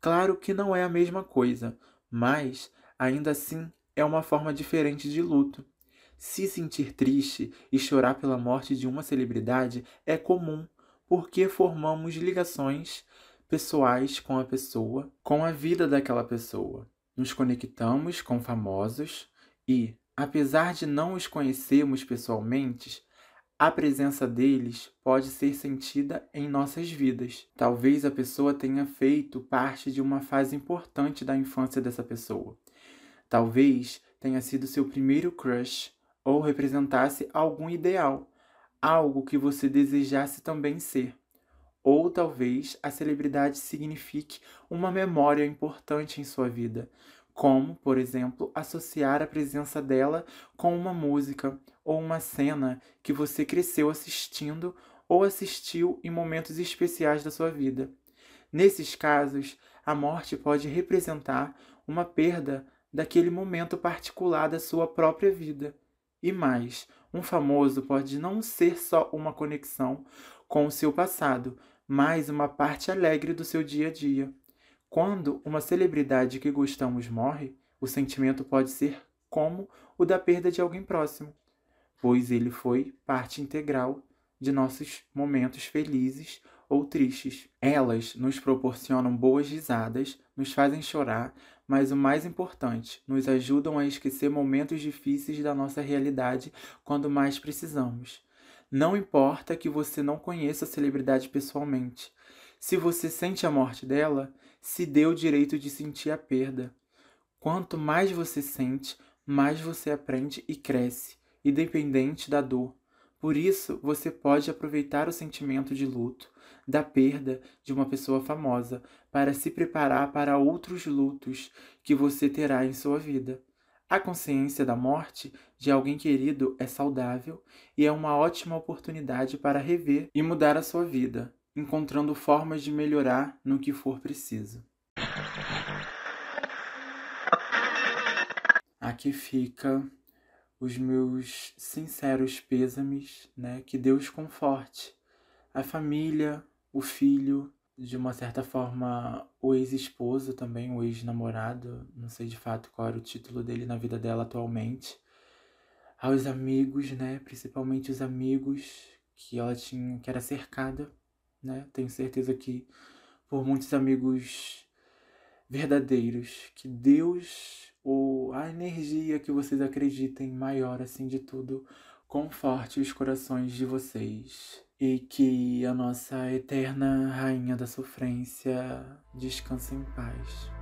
[SPEAKER 1] Claro que não é a mesma coisa, mas, ainda assim, é uma forma diferente de luto. Se sentir triste e chorar pela morte de uma celebridade é comum, porque formamos ligações pessoais com a pessoa, com a vida daquela pessoa. Nos conectamos com famosos e, apesar de não os conhecermos pessoalmente, a presença deles pode ser sentida em nossas vidas. Talvez a pessoa tenha feito parte de uma fase importante da infância dessa pessoa. Talvez tenha sido seu primeiro crush ou representasse algum ideal, algo que você desejasse também ser. Ou talvez a celebridade signifique uma memória importante em sua vida, como, por exemplo, associar a presença dela com uma música ou uma cena que você cresceu assistindo ou assistiu em momentos especiais da sua vida. Nesses casos, a morte pode representar uma perda daquele momento particular da sua própria vida. E mais, um famoso pode não ser só uma conexão com o seu passado, mas uma parte alegre do seu dia a dia. Quando uma celebridade que gostamos morre, o sentimento pode ser como o da perda de alguém próximo, pois ele foi parte integral de nossos momentos felizes ou tristes. Elas nos proporcionam boas risadas, nos fazem chorar, mas o mais importante, nos ajudam a esquecer momentos difíceis da nossa realidade quando mais precisamos. Não importa que você não conheça a celebridade pessoalmente. Se você sente a morte dela, se dê o direito de sentir a perda. Quanto mais você sente, mais você aprende e cresce, independente da dor. Por isso, você pode aproveitar o sentimento de luto, da perda de uma pessoa famosa, para se preparar para outros lutos que você terá em sua vida. A consciência da morte de alguém querido é saudável e é uma ótima oportunidade para rever e mudar a sua vida, encontrando formas de melhorar no que for preciso. Aqui fica os meus sinceros pêsames, né? Que Deus conforte a família, o filho, de uma certa forma o ex-esposo também, o ex-namorado, não sei de fato qual era o título dele na vida dela atualmente. Aos amigos, né? Principalmente os amigos que ela tinha, que era cercada, né? Tenho certeza que por muitos amigos verdadeiros, que Deus ou a energia que vocês acreditem maior assim de tudo conforte os corações de vocês e que a nossa eterna rainha da sofrência descanse em paz.